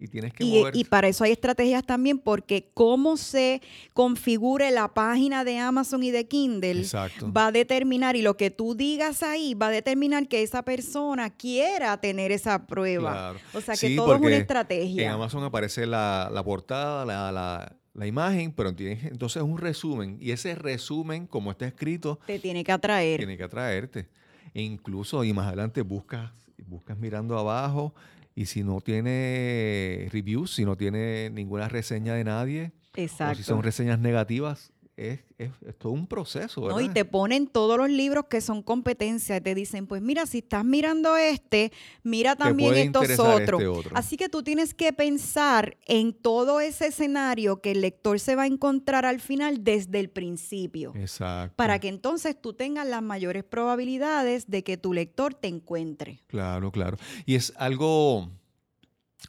Y tienes que Y, y para eso hay estrategias también, porque cómo se configure la página de Amazon y de Kindle Exacto. va a determinar, y lo que tú digas ahí va a determinar que esa persona quiera tener esa prueba. Claro. O sea que Sí, todo es una estrategia. En Amazon aparece la, la portada, la, la- la imagen, pero tienes entonces un resumen. Y ese resumen, como está escrito, Te tiene que atraer. tiene que atraerte. E incluso, y más adelante buscas, buscas mirando abajo, y si no tiene reviews, si no tiene ninguna reseña de nadie, o si son reseñas negativas, es, es- es todo un proceso, ¿verdad? ¿no? Y te ponen todos los libros que son competencia y te dicen, pues mira, si estás mirando este, mira también estos interesar otros. este otro. Así que tú tienes que pensar en todo ese escenario que el lector se va a encontrar al final desde el principio. Exacto. Para que entonces tú tengas las mayores probabilidades de que tu lector te encuentre. Claro, claro. Y es algo,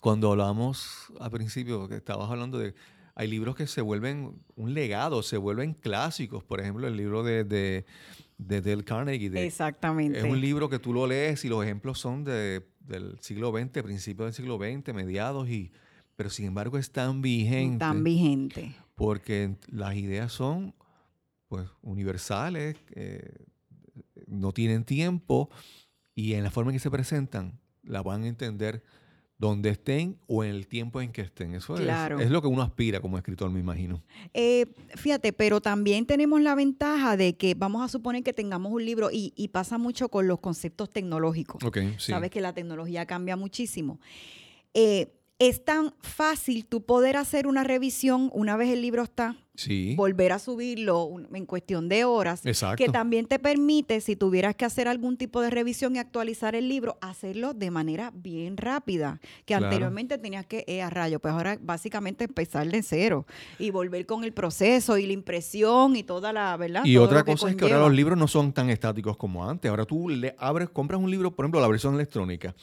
cuando hablamos al principio, que estabas hablando de, hay libros que se vuelven un legado, se vuelven clásicos. Por ejemplo, el libro de, de, de Dale Carnegie. de- Exactamente. es un libro que tú lo lees y los ejemplos son de, del siglo XX, principios del siglo XX, mediados, y, pero sin embargo es tan vigente. Tan vigente. porque las ideas son pues universales, eh, no tienen tiempo y en la forma en que se presentan la van a entender donde estén o en el tiempo en que estén. Eso es- Claro. es, lo que uno aspira como escritor, me imagino. Eh, fíjate, pero también tenemos la ventaja de que vamos a suponer que tengamos un libro y, y pasa mucho con los conceptos tecnológicos. Ok, sí. Sabes que la tecnología cambia muchísimo. Eh, es tan fácil tú poder hacer una revisión una vez el libro está, Sí. volver a subirlo en cuestión de horas, Exacto. que también te permite, si tuvieras que hacer algún tipo de revisión y actualizar el libro, hacerlo de manera bien rápida, que Claro. anteriormente tenías que, eh, a rayo, pues ahora básicamente empezar de cero y volver con el proceso y la impresión y toda la, ¿verdad? Y Todo otra cosa es que ahora los libros no son tan estáticos como antes. Ahora tú le abres, compras un libro, por ejemplo, la versión electrónica,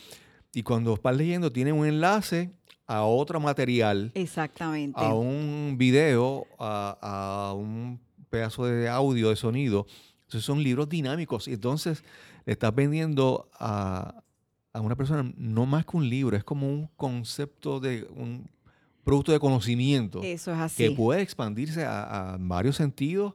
y cuando vas leyendo tiene un enlace a otro material, Exactamente. a un video, a, a un pedazo de audio, de sonido. Entonces son libros dinámicos y entonces le estás vendiendo a, a una persona no más que un libro, es como un concepto de un producto de conocimiento Eso es que puede expandirse a, a varios sentidos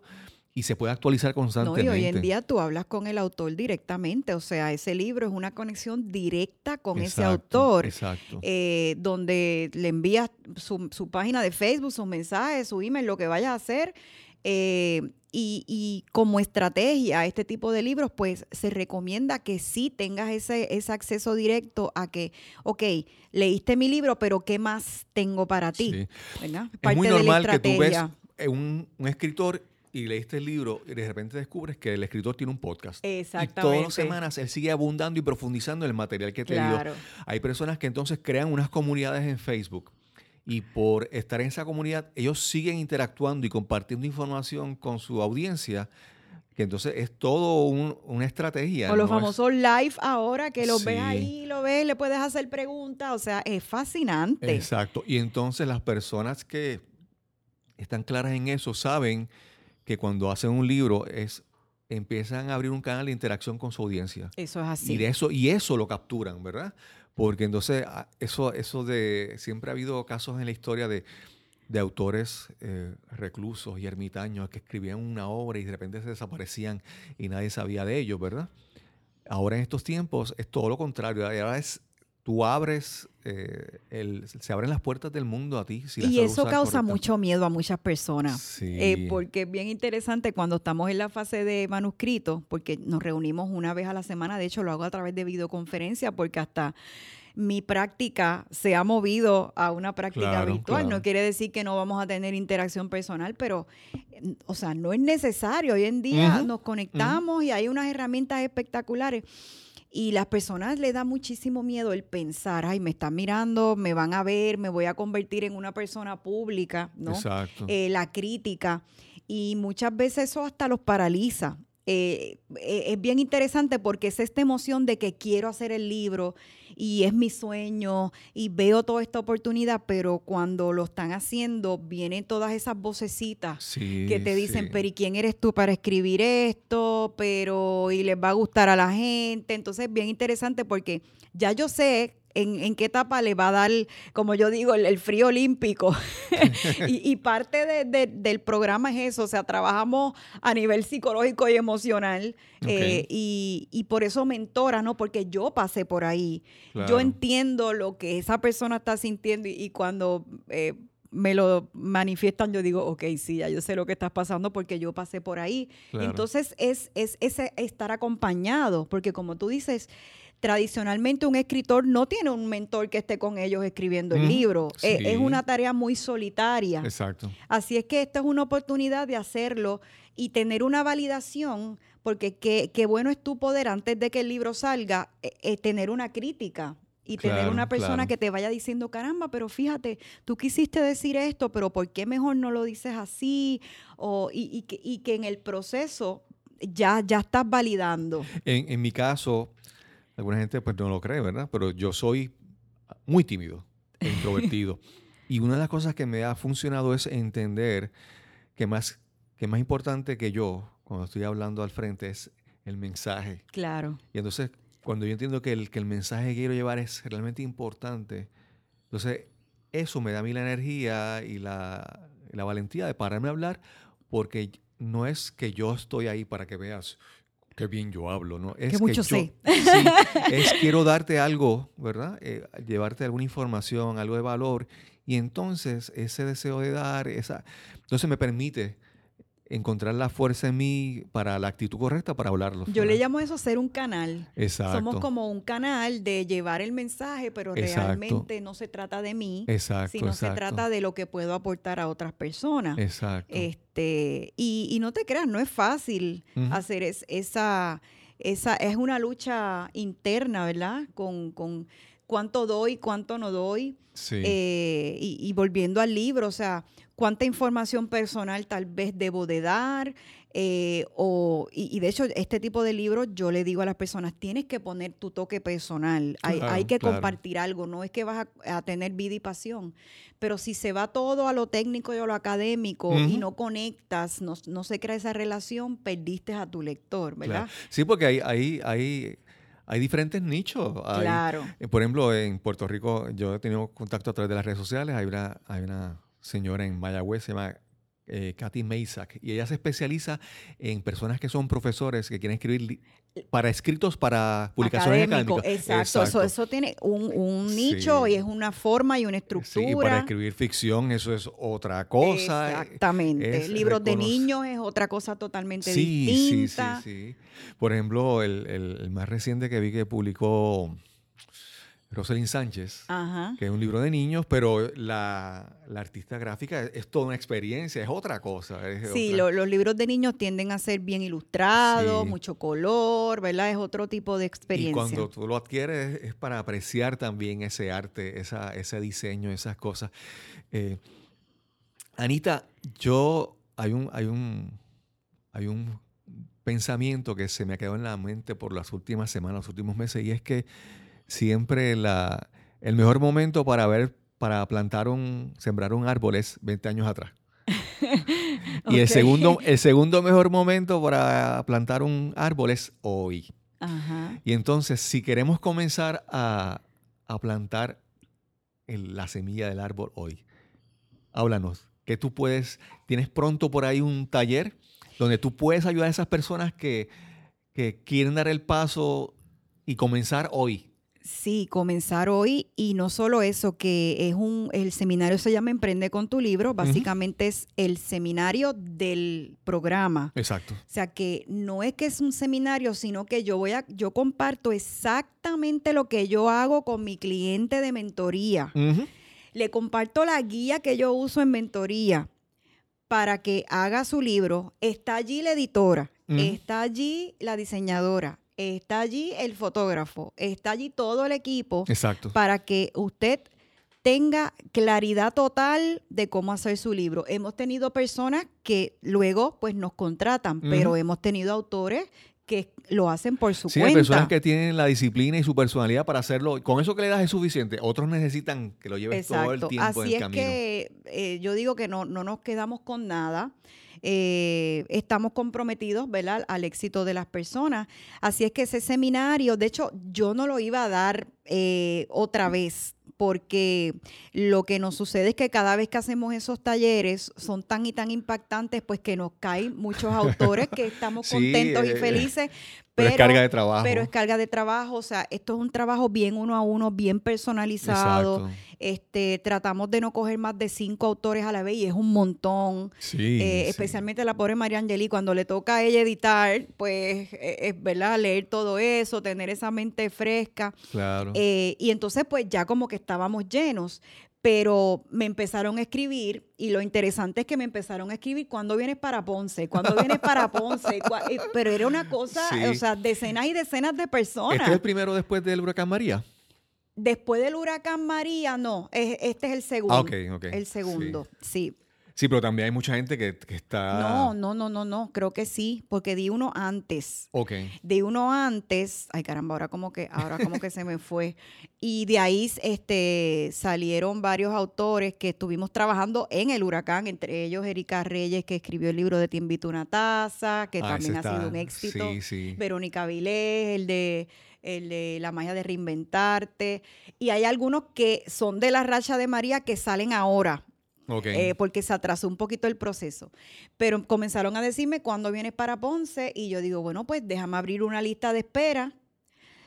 y se puede actualizar No, y constantemente. hoy en día tú hablas con el autor directamente, o sea, ese libro es una conexión directa con ese autor. Exacto. eh, donde le envías su, su página de Facebook, sus mensajes, su email, lo que vayas a hacer. eh, y, y como estrategia este tipo de libros, pues se recomienda que sí tengas ese, ese acceso directo a que, ok, leíste mi libro, pero ¿qué más tengo para ti? Sí. ¿Verdad? Es muy de la normal que tú ves estrategia. un, un escritor y leíste el libro y de repente descubres que el escritor tiene un podcast. Y todas Exactamente. las semanas él sigue abundando y profundizando en el material que te dio. Claro. Hay personas que entonces crean unas comunidades en Facebook y por estar en esa comunidad ellos siguen interactuando y compartiendo información con su audiencia, que entonces es todo un- una estrategia. O los no famosos live ahora, que los ves ahí, lo ves, le puedes hacer preguntas, o sea, es fascinante. Exacto. Y entonces las personas que están claras en eso saben que cuando hacen un libro es empiezan a abrir un canal de interacción con su audiencia. Eso es así. Y de eso, y eso lo capturan, ¿verdad? Porque entonces ah, eso, eso de. Siempre ha habido casos en la historia de, de autores eh, reclusos y ermitaños que escribían una obra y de repente se desaparecían y nadie sabía de ellos, ¿verdad? Ahora en estos tiempos es todo lo contrario. Ahora es. Tú abres, eh, el- se abren las puertas del mundo a ti. si y eso causa mucho miedo a muchas personas. Sí. Eh, porque es bien interesante cuando estamos en la fase de manuscrito, porque nos reunimos una vez a la semana, de hecho lo hago a través de videoconferencia, porque hasta mi práctica se ha movido a una práctica Claro, virtual. claro. No quiere decir que no vamos a tener interacción personal, pero, eh, o sea, no es necesario. Hoy en día nos conectamos y hay unas herramientas espectaculares. Y las personas les da muchísimo miedo el pensar, ay, me están mirando, me van a ver, me voy a convertir en una persona pública, ¿no? Exacto. eh, la crítica y muchas veces eso hasta los paraliza. Eh, eh, es bien interesante porque es esta emoción de que quiero hacer el libro y es mi sueño y veo toda esta oportunidad, pero cuando lo están haciendo vienen todas esas vocecitas sí, que te dicen, sí. pero ¿y quién eres tú para escribir esto? Pero, y les va a gustar a la gente. Entonces, bien interesante porque ya yo sé en, en qué etapa le va a dar, como yo digo, el, el frío olímpico. y, y parte de- de- del programa es eso, o sea, trabajamos a nivel psicológico y emocional. eh, y, y por eso mentora, ¿no? Porque yo pasé por ahí. Yo entiendo lo que esa persona está sintiendo y, y cuando eh, me lo manifiestan, yo digo, ok, sí, ya yo sé lo que estás pasando porque yo pasé por ahí. Claro. Entonces es, es ese estar acompañado, porque como tú dices, tradicionalmente un escritor no tiene un mentor que esté con ellos escribiendo el libro. Sí. es una tarea muy solitaria. Exacto. Así es que esta es una oportunidad de hacerlo y tener una validación, porque qué, qué bueno es tu poder antes de que el libro salga, eh, eh, tener una crítica y tener una persona claro. que te vaya diciendo, caramba, pero fíjate, tú quisiste decir esto, pero ¿por qué mejor no lo dices así? O, y, y que, y que en el proceso ya, ya estás validando. En, en mi caso, alguna gente pues no lo cree, ¿verdad? Pero yo soy muy tímido e introvertido. y una de las cosas que me ha funcionado es entender que más, que más importante que yo, cuando estoy hablando al frente, es el mensaje. Claro. Y entonces, cuando yo entiendo que el, que el mensaje que quiero llevar es realmente importante, entonces eso me da a mí la energía y la, la valentía de pararme a hablar, porque no es que yo estoy ahí para que veas qué bien yo hablo, ¿no? Es Que mucho yo- sé. sí, es quiero darte algo, ¿verdad? Eh, llevarte alguna información, algo de valor, y entonces ese deseo de dar, esa, entonces me permite encontrar la fuerza en mí para la actitud correcta para hablarlo. Yo le llamo eso ser un canal. Exacto. Somos como un canal de llevar el mensaje, pero Exacto. realmente no se trata de mí, Exacto, sino se trata de lo que puedo aportar a otras personas. Exacto. Este, y, y no te creas, no es fácil hacer es- esa, esa, es una lucha interna, ¿verdad? Con, con cuánto doy, cuánto no doy. sí. Eh, y, y volviendo al libro, o sea, cuánta información personal tal vez debo de dar. eh, o, y, y de hecho, este tipo de libros yo le digo a las personas, tienes que poner tu toque personal, hay, Claro, hay que claro. compartir algo, no es que vas a, a tener vida y pasión, pero si se va todo a lo técnico y a lo académico y no conectas, no, no se crea esa relación, perdiste a tu lector, ¿verdad? Claro. Sí, porque hay, hay, hay, hay diferentes nichos. Claro. eh, Por ejemplo, en Puerto Rico, yo he tenido contacto a través de las redes sociales. Hay una, hay una señora en Mayagüez, se llama eh, Katy Maysack, y ella se especializa en personas que son profesores que quieren escribir para escritos para publicaciones Académico, académicas. Exacto, Eso, eso tiene un, un nicho Sí. y es una forma y una Sí, estructura. y para escribir ficción, eso es otra cosa. Exactamente. es Libros de niños es otra cosa totalmente Sí, sí, sí, distinta. sí. Por ejemplo, el, el- el más reciente que vi que publicó Rosalind Sánchez, Ajá. que es un libro de niños, pero la, la artista gráfica es, es toda una experiencia, es otra cosa. es Sí, otra- lo- los libros de niños tienden a ser bien ilustrados, Sí. mucho color, ¿verdad? Es otro tipo de Y experiencia. cuando tú lo adquieres es para apreciar también ese arte, esa, ese diseño, esas cosas. Eh, Anita, yo hay un, hay un, hay un pensamiento que se me ha quedado en la mente por las últimas semanas, los últimos meses, y es que siempre la, el mejor momento para ver, para plantar un, sembrar un árbol es 20 años atrás. Y el segundo, el segundo mejor momento para plantar un árbol es hoy. Ajá. Y entonces, si queremos comenzar a, a plantar el- la semilla del árbol hoy, háblanos. Que tú puedes, tienes pronto por ahí un taller donde tú puedes ayudar a esas personas que, que quieren dar el paso y comenzar hoy. Sí, comenzar hoy y no solo eso, que es un, el seminario se llama Emprende con tu libro, básicamente es el seminario del programa. Exacto. O sea que no es que es un seminario, sino que yo voy a, yo comparto exactamente lo que yo hago con mi cliente de mentoría. Le comparto la guía que yo uso en mentoría para que haga su libro. Está allí la editora, está allí la diseñadora, está allí el fotógrafo, está allí todo el equipo Exacto. para que usted tenga claridad total de cómo hacer su libro. Hemos tenido personas que luego pues nos contratan, pero hemos tenido autores que lo hacen por su Sí, hay cuenta. personas que tienen la disciplina y su personalidad para hacerlo. Con eso que le das es suficiente. Otros necesitan que lo lleves todo el tiempo en Así el es camino. que eh, yo digo que no, no nos quedamos con nada. Eh, estamos comprometidos, ¿verdad?, al éxito de las personas. Así es que ese seminario, de hecho, yo no lo iba a dar eh, otra vez, porque lo que nos sucede es que cada vez que hacemos esos talleres son tan y tan impactantes, pues que nos caen muchos autores que estamos Sí, contentos eh, y felices. Pero, es carga de trabajo. Pero es carga de trabajo, o sea, esto es un trabajo bien uno a uno, bien personalizado. Exacto. Este, tratamos de no coger más de cinco autores a la vez y es un montón. Sí, Eh, sí. Especialmente la pobre María Angeli, cuando le toca a ella editar, pues eh, es verdad, leer todo eso, tener esa mente fresca. Claro. Eh, y entonces, pues ya como que estábamos llenos. Pero me empezaron a escribir y lo interesante es que me empezaron a escribir cuando vienes para Ponce, cuando vienes para Ponce. Pero era una cosa, Sí. o sea, decenas y decenas de personas. ¿Este es el primero después del huracán María? Después del huracán María, no, es- este es el segundo. Ah, ok, ok. El segundo, sí. Sí, pero también hay mucha gente que, que está... No, no, no, no, no, creo que sí, porque di uno antes. Ok. De uno antes, ay caramba, ahora como que, ahora como que se me fue. Y de ahí este, salieron varios autores que estuvimos trabajando en el huracán, entre ellos Erika Reyes, que escribió el libro de Te invito una taza, que Ah, también ha está- sido un éxito. Sí, sí. Verónica Vilés, el de, el de La magia de reinventarte. Y hay algunos que son de la racha de María que salen ahora, Eh, porque se atrasó un poquito el proceso. Pero comenzaron a decirme cuándo vienes para Ponce y yo digo, bueno, pues déjame abrir una lista de espera.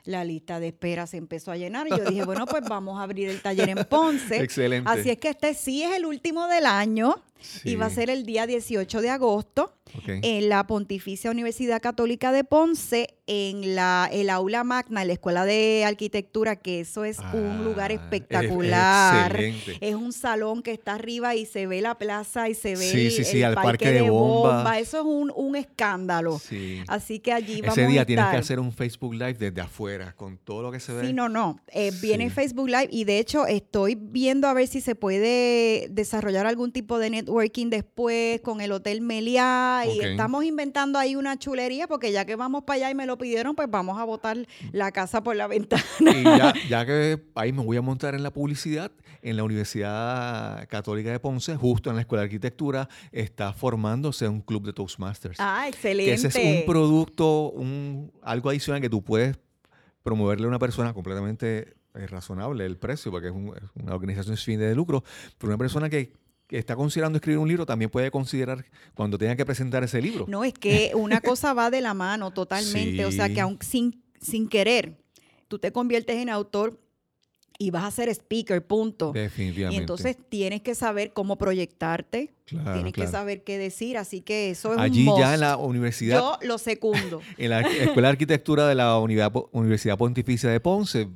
La lista de espera se empezó a llenar y yo dije, bueno, pues vamos a abrir el taller en Ponce. Excelente. Así es que este sí es el último del año. Y va a ser el día 18 de agosto en la Pontificia Universidad Católica de Ponce, en la, el aula magna, en la Escuela de Arquitectura, que eso es un lugar Ah, es- es espectacular. Es un salón que está arriba y se ve la plaza y se ve Sí, el, sí, sí, el al parque, parque de, de bomba. bomba. Eso es un, un escándalo. Sí. Así que allí vamos Ese día a tienes que hacer un Facebook Live desde afuera, con todo lo que se ve. Sí, no, no. Eh, Viene. Facebook Live y de hecho estoy viendo a ver si se puede desarrollar algún tipo de networking después con el Hotel Meliá y estamos inventando ahí una chulería porque ya que vamos para allá y me lo pidieron, pues vamos a botar la casa por la ventana. Y ya, ya que ahí me voy a montar en la publicidad, en la Universidad Católica de Ponce, justo en la Escuela de Arquitectura, está formándose un club de Toastmasters. Ah, que excelente. ese es un producto, un, algo adicional que tú puedes promoverle a una persona completamente eh, razonable el precio, porque es, un- es una organización sin fines de lucro, pero una persona que, que está considerando escribir un libro también puede considerar cuando tenga que presentar ese libro. No, es que una cosa va de la mano totalmente. O sea, que aun sin, sin querer, tú te conviertes en autor y vas a ser speaker, punto. Definitivamente. Y entonces tienes que saber cómo proyectarte, Claro, tienes que saber qué decir, así que eso es Allí un must. ya en la universidad, Yo lo secundo. en la Escuela de Arquitectura de la Universidad Pontificia de Ponce,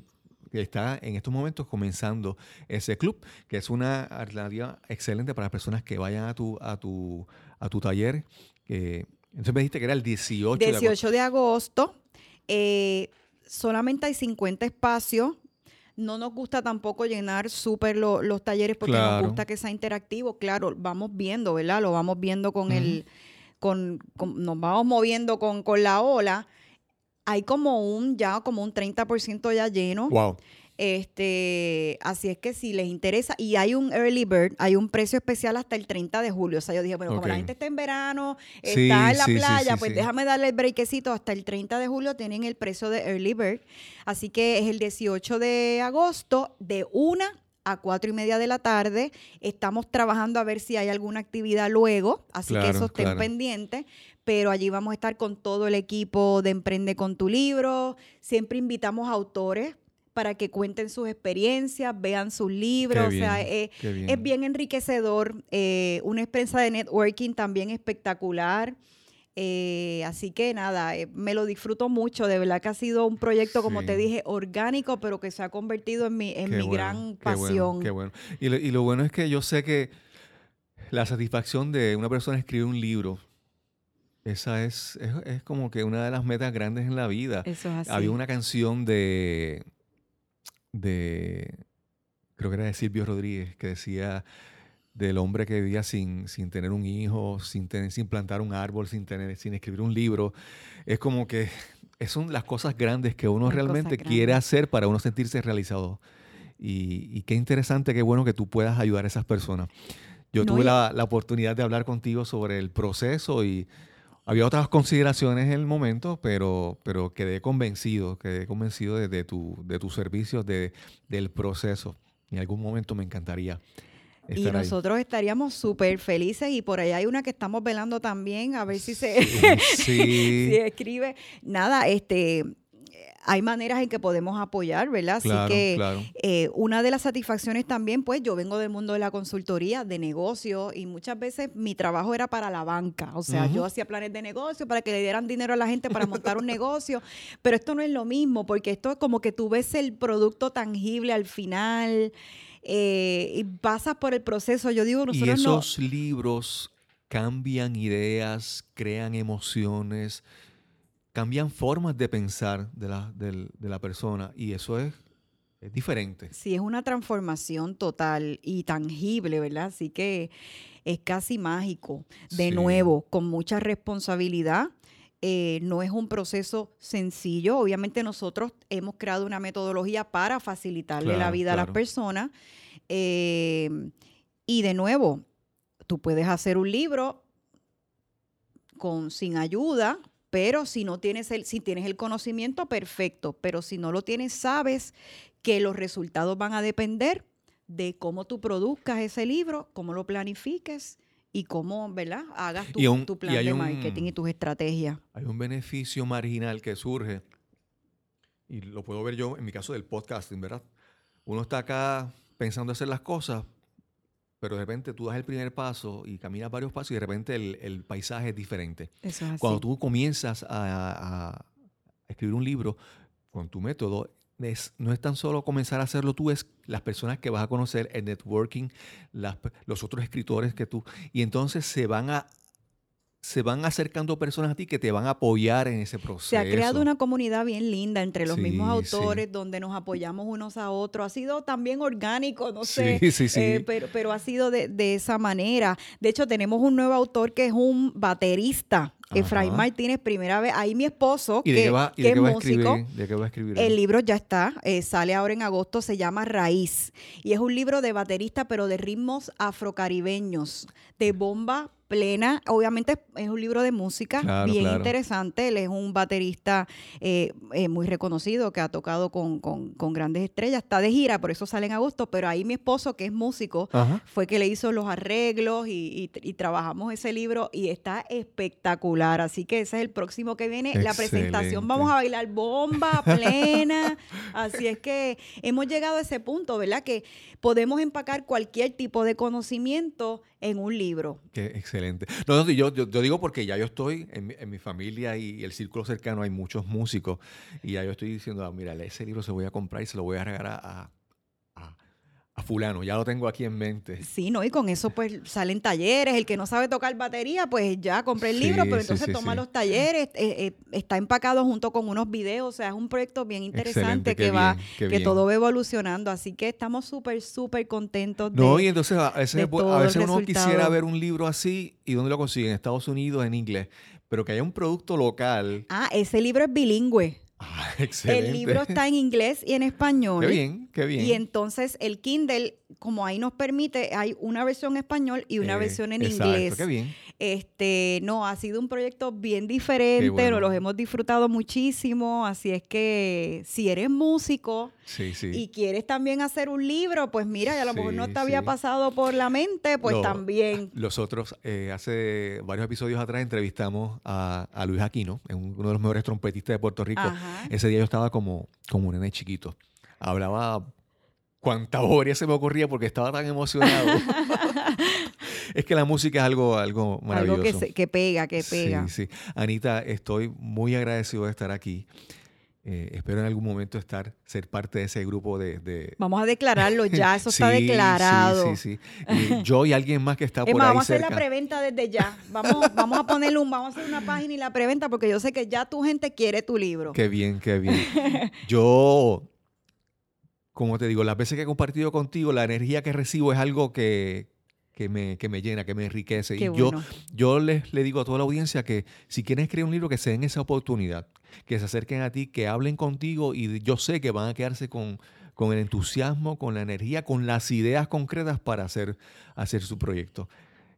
que está en estos momentos comenzando ese club, que es una alternativa excelente para las personas que vayan a tu, a tu, a tu taller. entonces me dijiste que era el 18, de agosto. 18 de agosto, eh, solamente hay 50 espacios. No nos gusta tampoco llenar súper lo- los talleres porque nos gusta que sea interactivo. Claro, vamos viendo, ¿verdad? Lo vamos viendo con el, con, con- nos vamos moviendo con, con la ola. Hay como un, ya como un 30% ya lleno. Wow. Este, así es que si les interesa, y hay un early bird, hay un precio especial hasta el 30 de julio. O sea, yo dije, bueno, como la gente está en verano, Sí, está en la sí, playa, sí, pues déjame darle el breakcito hasta el 30 de julio, tienen el precio de early bird. Así que es el 18 de agosto, de una a cuatro y media de la tarde. Estamos trabajando a ver si hay alguna actividad luego, así que eso estén claro. pendientes. Pero allí vamos a estar con todo el equipo de Emprende con tu libro. Siempre invitamos a autores para que cuenten sus experiencias, vean sus libros. O sea, eh, bien. es bien enriquecedor, eh, una experiencia de networking también espectacular. Eh, así que nada, eh, me lo disfruto mucho. De verdad que ha sido un proyecto, como te dije, orgánico, pero que se ha convertido en mi, en Qué mi bueno, gran qué bueno, pasión. qué bueno. Y, lo, y lo bueno es que yo sé que la satisfacción de una persona escribir un libro, esa es, es, es como que una de las metas grandes en la vida. Eso es así. Había una canción de, de, creo que era de Silvio Rodríguez, que decía del hombre que vivía sin, sin tener un hijo, sin, tener, sin plantar un árbol, sin, tener, sin escribir un libro. Es como que son las cosas grandes que uno Las realmente quiere hacer para uno sentirse realizado. Y, y qué interesante, qué bueno que tú puedas ayudar a esas personas. Yo No, tuve la, la oportunidad de hablar contigo sobre el proceso y había otras consideraciones en el momento, pero, pero quedé convencido, quedé convencido de, de tu, de tus servicios, de, del proceso. En algún momento me encantaría Y ahí. nosotros estaríamos súper felices y por ahí hay una que estamos velando también, a ver si se Sí, si escribe. Nada, este, hay maneras en que podemos apoyar, ¿verdad? Así que claro. eh, una de las satisfacciones también, pues yo vengo del mundo de la consultoría, de negocio, y muchas veces mi trabajo era para la banca. O sea, yo hacía planes de negocio para que le dieran dinero a la gente para montar un negocio, pero esto no es lo mismo, porque esto es como que tú ves el producto tangible al final. Eh, y pasas por el proceso. Yo digo, Y nosotros no, esos libros cambian ideas, crean emociones, cambian formas de pensar de la, de la persona y eso es, es diferente. Sí, es una transformación total y tangible, ¿verdad? Así que es casi mágico. De Sí. nuevo, con mucha responsabilidad. Eh, no es un proceso sencillo. Obviamente nosotros hemos creado una metodología para facilitarle la Claro, vida a las personas. eh, y de nuevo, tú puedes hacer un libro con, sin ayuda, pero si no tienes el, si tienes el conocimiento, perfecto. Pero si no lo tienes, sabes que los resultados van a depender de cómo tú produzcas ese libro, cómo lo planifiques y cómo, ¿verdad? Hagas tu, un- plan de un- marketing y tus estrategias. Hay un beneficio marginal que surge y lo puedo ver yo en mi caso del podcasting, ¿verdad? Uno está acá pensando hacer las cosas pero de repente tú das el primer paso y caminas varios pasos y de repente el, el paisaje es diferente. Eso es así. Cuando tú comienzas a, a escribir un libro con tu método, no es tan solo comenzar a hacerlo tú, es las personas que vas a conocer, el networking, los otros escritores que tú, y entonces se van a se van acercando personas a ti que te van a apoyar en ese proceso. Se ha creado una comunidad bien linda entre los mismos sí. autores donde nos apoyamos unos a otros. Ha sido también orgánico, no sé, Sí, sí, sí. eh, pero, pero ha sido de, de esa manera. De hecho, tenemos un nuevo autor que es un baterista, Efraín. Martínez, primera vez. Ahí mi esposo, ¿Y de que, va, es músico. escribir? ¿De qué va a escribir? El libro ya está, eh, sale ahora en agosto, se llama Raíz y es un libro de baterista pero de ritmos afrocaribeños, de bomba plena. Obviamente es un libro de música Claro, bien claro. interesante. Él es un baterista eh, eh, muy reconocido que ha tocado con, con- con grandes estrellas, está de gira, por eso sale en agosto, pero ahí mi esposo, que es músico, Ajá. fue que le hizo los arreglos y, y- y trabajamos ese libro y está espectacular. Así que ese es el próximo que viene. La presentación vamos a bailar bomba plena. Así es que hemos llegado a ese punto, ¿verdad? Que podemos empacar cualquier tipo de conocimiento en un libro. Qué excelente. No, no, yo, yo, digo porque ya yo estoy en, en mi familia y, el círculo cercano hay muchos músicos y ya yo estoy diciendo, ah, mira, ese libro se voy a comprar y se lo voy a regalar a, a fulano. Ya lo tengo aquí en mente. Sí, ¿no? Y con eso pues salen talleres. El que no sabe tocar batería, pues ya compré el libro, pero entonces sí, toma los talleres. eh, eh, está empacado junto con unos videos. O sea, es un proyecto bien interesante Excelente, que va, bien, que bien. todo va evolucionando. Así que estamos súper, súper contentos de... No, y entonces a veces, a veces uno quisiera ver un libro así y dónde lo consigue, en Estados Unidos, en inglés, pero que haya un producto local. Ah, ese libro es bilingüe. Ah, excelente. El libro está en inglés y en español. Qué bien, qué bien. Y entonces el Kindle, como ahí nos permite, hay una versión en español y una Eh, versión en exacto, inglés. Qué bien. Este, no, ha sido un proyecto bien diferente, bueno. los hemos disfrutado muchísimo, así es que si eres músico Sí, sí. y quieres también hacer un libro, pues mira, y a lo mejor no Sí, te había sí. pasado por la mente, pues Lo- también. Los otros, eh, hace varios episodios atrás entrevistamos a, a Luis Aquino, uno de los mejores trompetistas de Puerto Rico. Ajá. Ese día yo estaba como, como un nene chiquito. Hablaba cuánta boria se me ocurría porque estaba tan emocionado. es que la música es algo, algo maravilloso. Algo que, se- que pega, que pega. Sí, sí. Anita, estoy muy agradecido de estar aquí. Eh, espero en algún momento estar, ser parte de ese grupo de... de- Vamos a declararlo ya, eso está declarado. Sí, sí, sí. Y yo y alguien más que está Es por más, ahí vamos a hacer la preventa desde ya. Vamos, vamos a ponerle un, vamos a hacer una página y la preventa porque yo sé que ya tu gente quiere tu libro. Qué bien, qué bien. Yo, como te digo, las veces que he compartido contigo, la energía que recibo es algo que, que, me, que me llena, que me enriquece. Qué y yo, yo les, le digo a toda la audiencia que si quieren escribir un libro, que se den esa oportunidad, que se acerquen a ti, que hablen contigo y yo sé que van a quedarse con, con el entusiasmo, con la energía, con las ideas concretas para hacer, hacer su proyecto.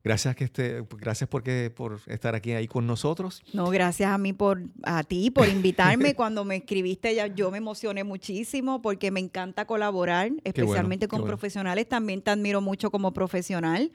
Gracias que esté, gracias porque, por estar aquí ahí con nosotros. No, gracias a mí por a ti por invitarme. Cuando me escribiste ya yo me emocioné muchísimo porque me encanta colaborar, especialmente con bueno. profesionales. También te admiro mucho como profesional.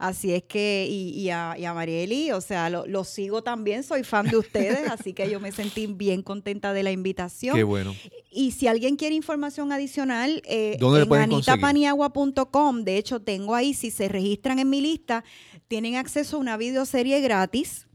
Así es que, y, y a, y a Marieli, o sea, lo, lo sigo también, soy fan de ustedes, así que yo me sentí bien contenta de la invitación. Qué bueno. Y si alguien quiere información adicional, eh, ¿Dónde le en anitapaniagua.com, de hecho tengo ahí, si se registran en mi lista, tienen acceso a una videoserie gratis,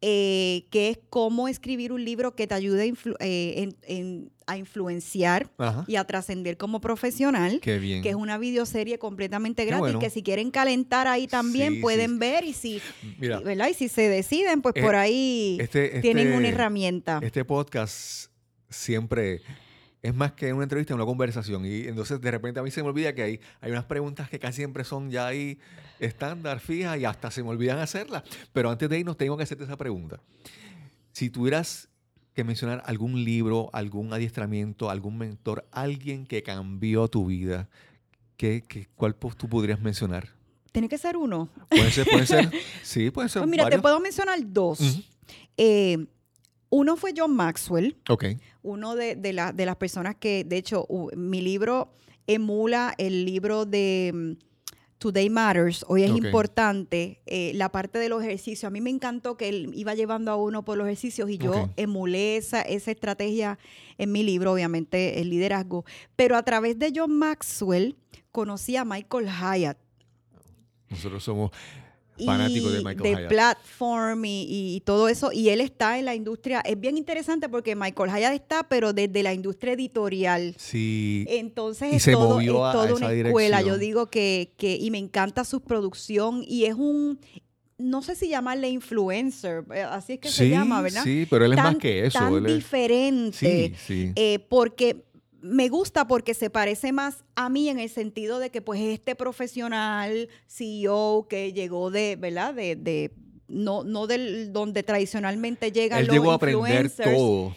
eh, que es cómo escribir un libro que te ayude a, influ- eh, en- en- a influenciar Ajá. y a trascender como profesional. Qué bien. Que es una videoserie completamente gratis, bueno. que si quieren calentar ahí también Sí, pueden sí. ver y si, Mira, y- ¿verdad? Y si se deciden, pues Eh, por ahí este- tienen este- una herramienta. Este podcast siempre es más que una entrevista, una conversación. Y entonces de repente a mí se me olvida que hay, hay unas preguntas que casi siempre son ya ahí estándar, fijas, y hasta se me olvidan hacerlas. Pero antes de irnos tengo que hacerte esa pregunta. Si tuvieras que mencionar algún libro, algún adiestramiento, algún mentor, alguien que cambió tu vida, ¿qué, qué- cuál po- tú podrías mencionar? Tiene que ser uno. Puede ser, puede ser. Sí, puede ser. Pues mira, te puedo mencionar dos. Eh, uno fue John Maxwell, Ok. uno de, de la- de las personas que, de hecho, mi libro emula el libro de mm, Today Matters, hoy es importante, eh, la parte de los ejercicios. A mí me encantó que él iba llevando a uno por los ejercicios y yo Ok. emulé esa, esa estrategia en mi libro, obviamente el liderazgo. Pero a través de John Maxwell conocí a Michael Hyatt. Nosotros somos fanáticos de Michael de Hyatt. platform y, y todo eso. Y él está en la industria. Es bien interesante porque Michael Hyatt está, pero desde la industria editorial. Sí. Entonces Y es se todo, movió es a- a toda esa una escuela. Yo digo que, que, y me encanta su producción y es un, no sé si llamarle influencer, eh, así es que se llama, ¿verdad? sí, pero él es más que eso. Tan él es- diferente. sí, sí. eh, porque me gusta porque se parece más a mí en el sentido de que pues este profesional CEO que llegó de, ¿verdad? De, de no, no del donde tradicionalmente llegan él los llegó a aprender influencers todo.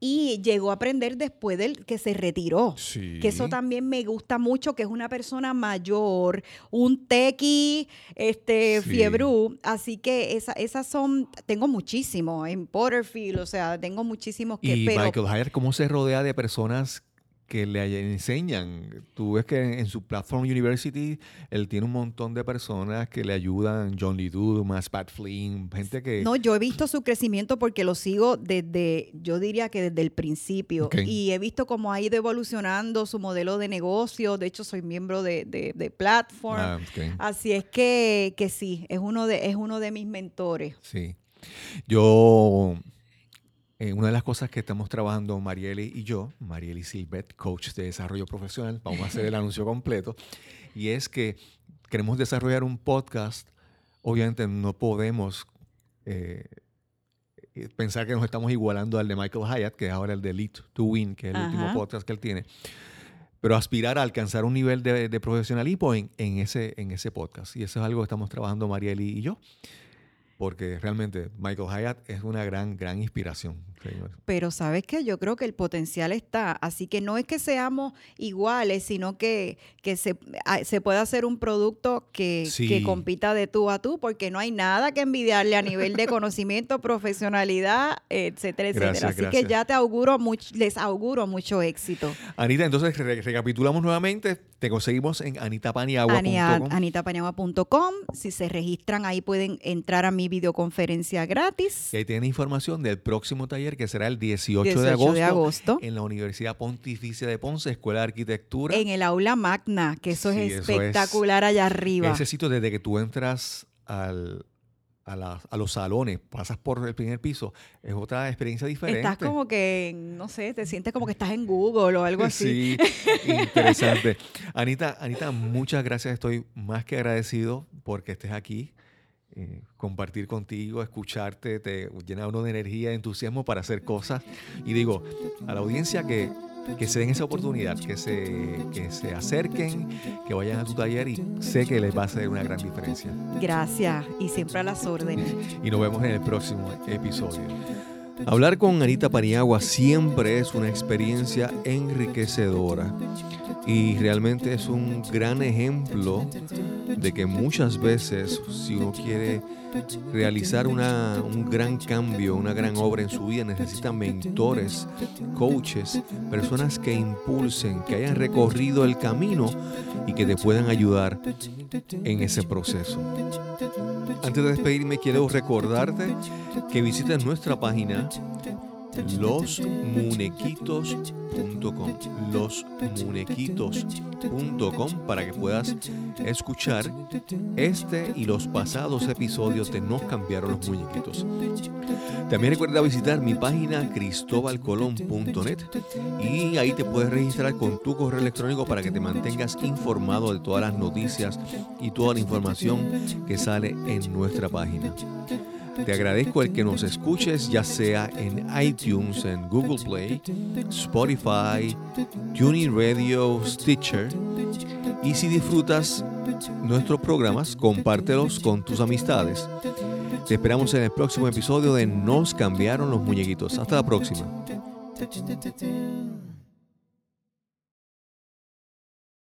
y llegó a aprender después del que se retiró. Sí. Que eso también me gusta mucho, que es una persona mayor, un tequi, este, Sí. fiebrú. Así que esa, esas son, tengo muchísimo en Porterfield, o sea, tengo muchísimos que, Y pero Michael Hyatt, ¿cómo se rodea de personas que le enseñan? Tú ves que en, en su Platform University él tiene un montón de personas que le ayudan, John Lee Dumas, Pat Flynn, gente que... No, yo he visto su crecimiento porque lo sigo desde, yo diría que desde el principio. Y he visto cómo ha ido evolucionando su modelo de negocio. De hecho, soy miembro de, de, de Platform. Ah. Así es que, que sí, es uno de, es uno de mis mentores. Sí. Yo, eh, una de las cosas que estamos trabajando Marieli y yo, Marieli Silvet, coach de desarrollo profesional, vamos a hacer el anuncio completo, y es que queremos desarrollar un podcast. Obviamente no podemos eh, eh, pensar que nos estamos igualando al de Michael Hyatt, que es ahora el de Lead to Win, que es el último podcast que él tiene. Pero aspirar a alcanzar un nivel de, de profesionalismo en, en ese, en ese podcast. Y eso es algo que estamos trabajando Marieli y yo porque realmente Michael Hyatt es una gran, gran inspiración. Señor. Pero sabes que yo creo que el potencial está, así que no es que seamos iguales, sino que, que se, a- se pueda hacer un producto que, Sí. que compita de tú a tú, porque no hay nada que envidiarle a nivel de conocimiento, profesionalidad, etcétera, etcétera. Gracias, así gracias. que ya te auguro much- les auguro mucho éxito. Anita, entonces re- recapitulamos nuevamente. Te conseguimos en anitapaniagua.com. Ania- anitapaniagua.com, si se registran ahí pueden entrar a mi videoconferencia gratis. Y ahí tienen información del próximo taller que será el 18, 18 de, agosto, de agosto. en la Universidad Pontificia de Ponce, Escuela de Arquitectura. En el aula magna, que eso Sí, es eso es- espectacular allá arriba. Ese sitio, desde que tú entras al- a, la- a los salones, pasas por el primer piso, es otra experiencia diferente. Estás como que, no sé, te sientes como que estás en Google o algo así. Sí, interesante. Anita, Anita, muchas gracias. Estoy más que agradecido porque estés aquí. Eh, compartir contigo, escucharte, te llena uno de energía, de entusiasmo para hacer cosas. Y digo, a la audiencia que, que se den esa oportunidad, que se, que se acerquen, que vayan a tu taller y sé que les va a hacer una gran diferencia. Gracias y siempre a las órdenes. Y nos vemos en el próximo episodio. Hablar con Anita Paniagua siempre es una experiencia enriquecedora y realmente es un gran ejemplo de que muchas veces si uno quiere realizar una- un gran cambio, una gran obra en su vida, necesita mentores, coaches, personas que impulsen, que hayan recorrido el camino y que te puedan ayudar en ese proceso. Antes de despedirme, quiero recordarte que visites nuestra página losmunequitos.com losmunequitos.com para que puedas escuchar este y los pasados episodios de Nos cambiaron los muñequitos. También recuerda visitar mi página cristobalcolón.net y ahí te puedes registrar con tu correo electrónico para que te mantengas informado de todas las noticias y toda la información que sale en nuestra página. Te agradezco el que nos escuches, ya sea en iTunes, en Google Play, Spotify, Tuning Radio, Stitcher. Y si disfrutas nuestros programas, compártelos con tus amistades. Te esperamos en el próximo episodio de Nos cambiaron los muñequitos. Hasta la próxima.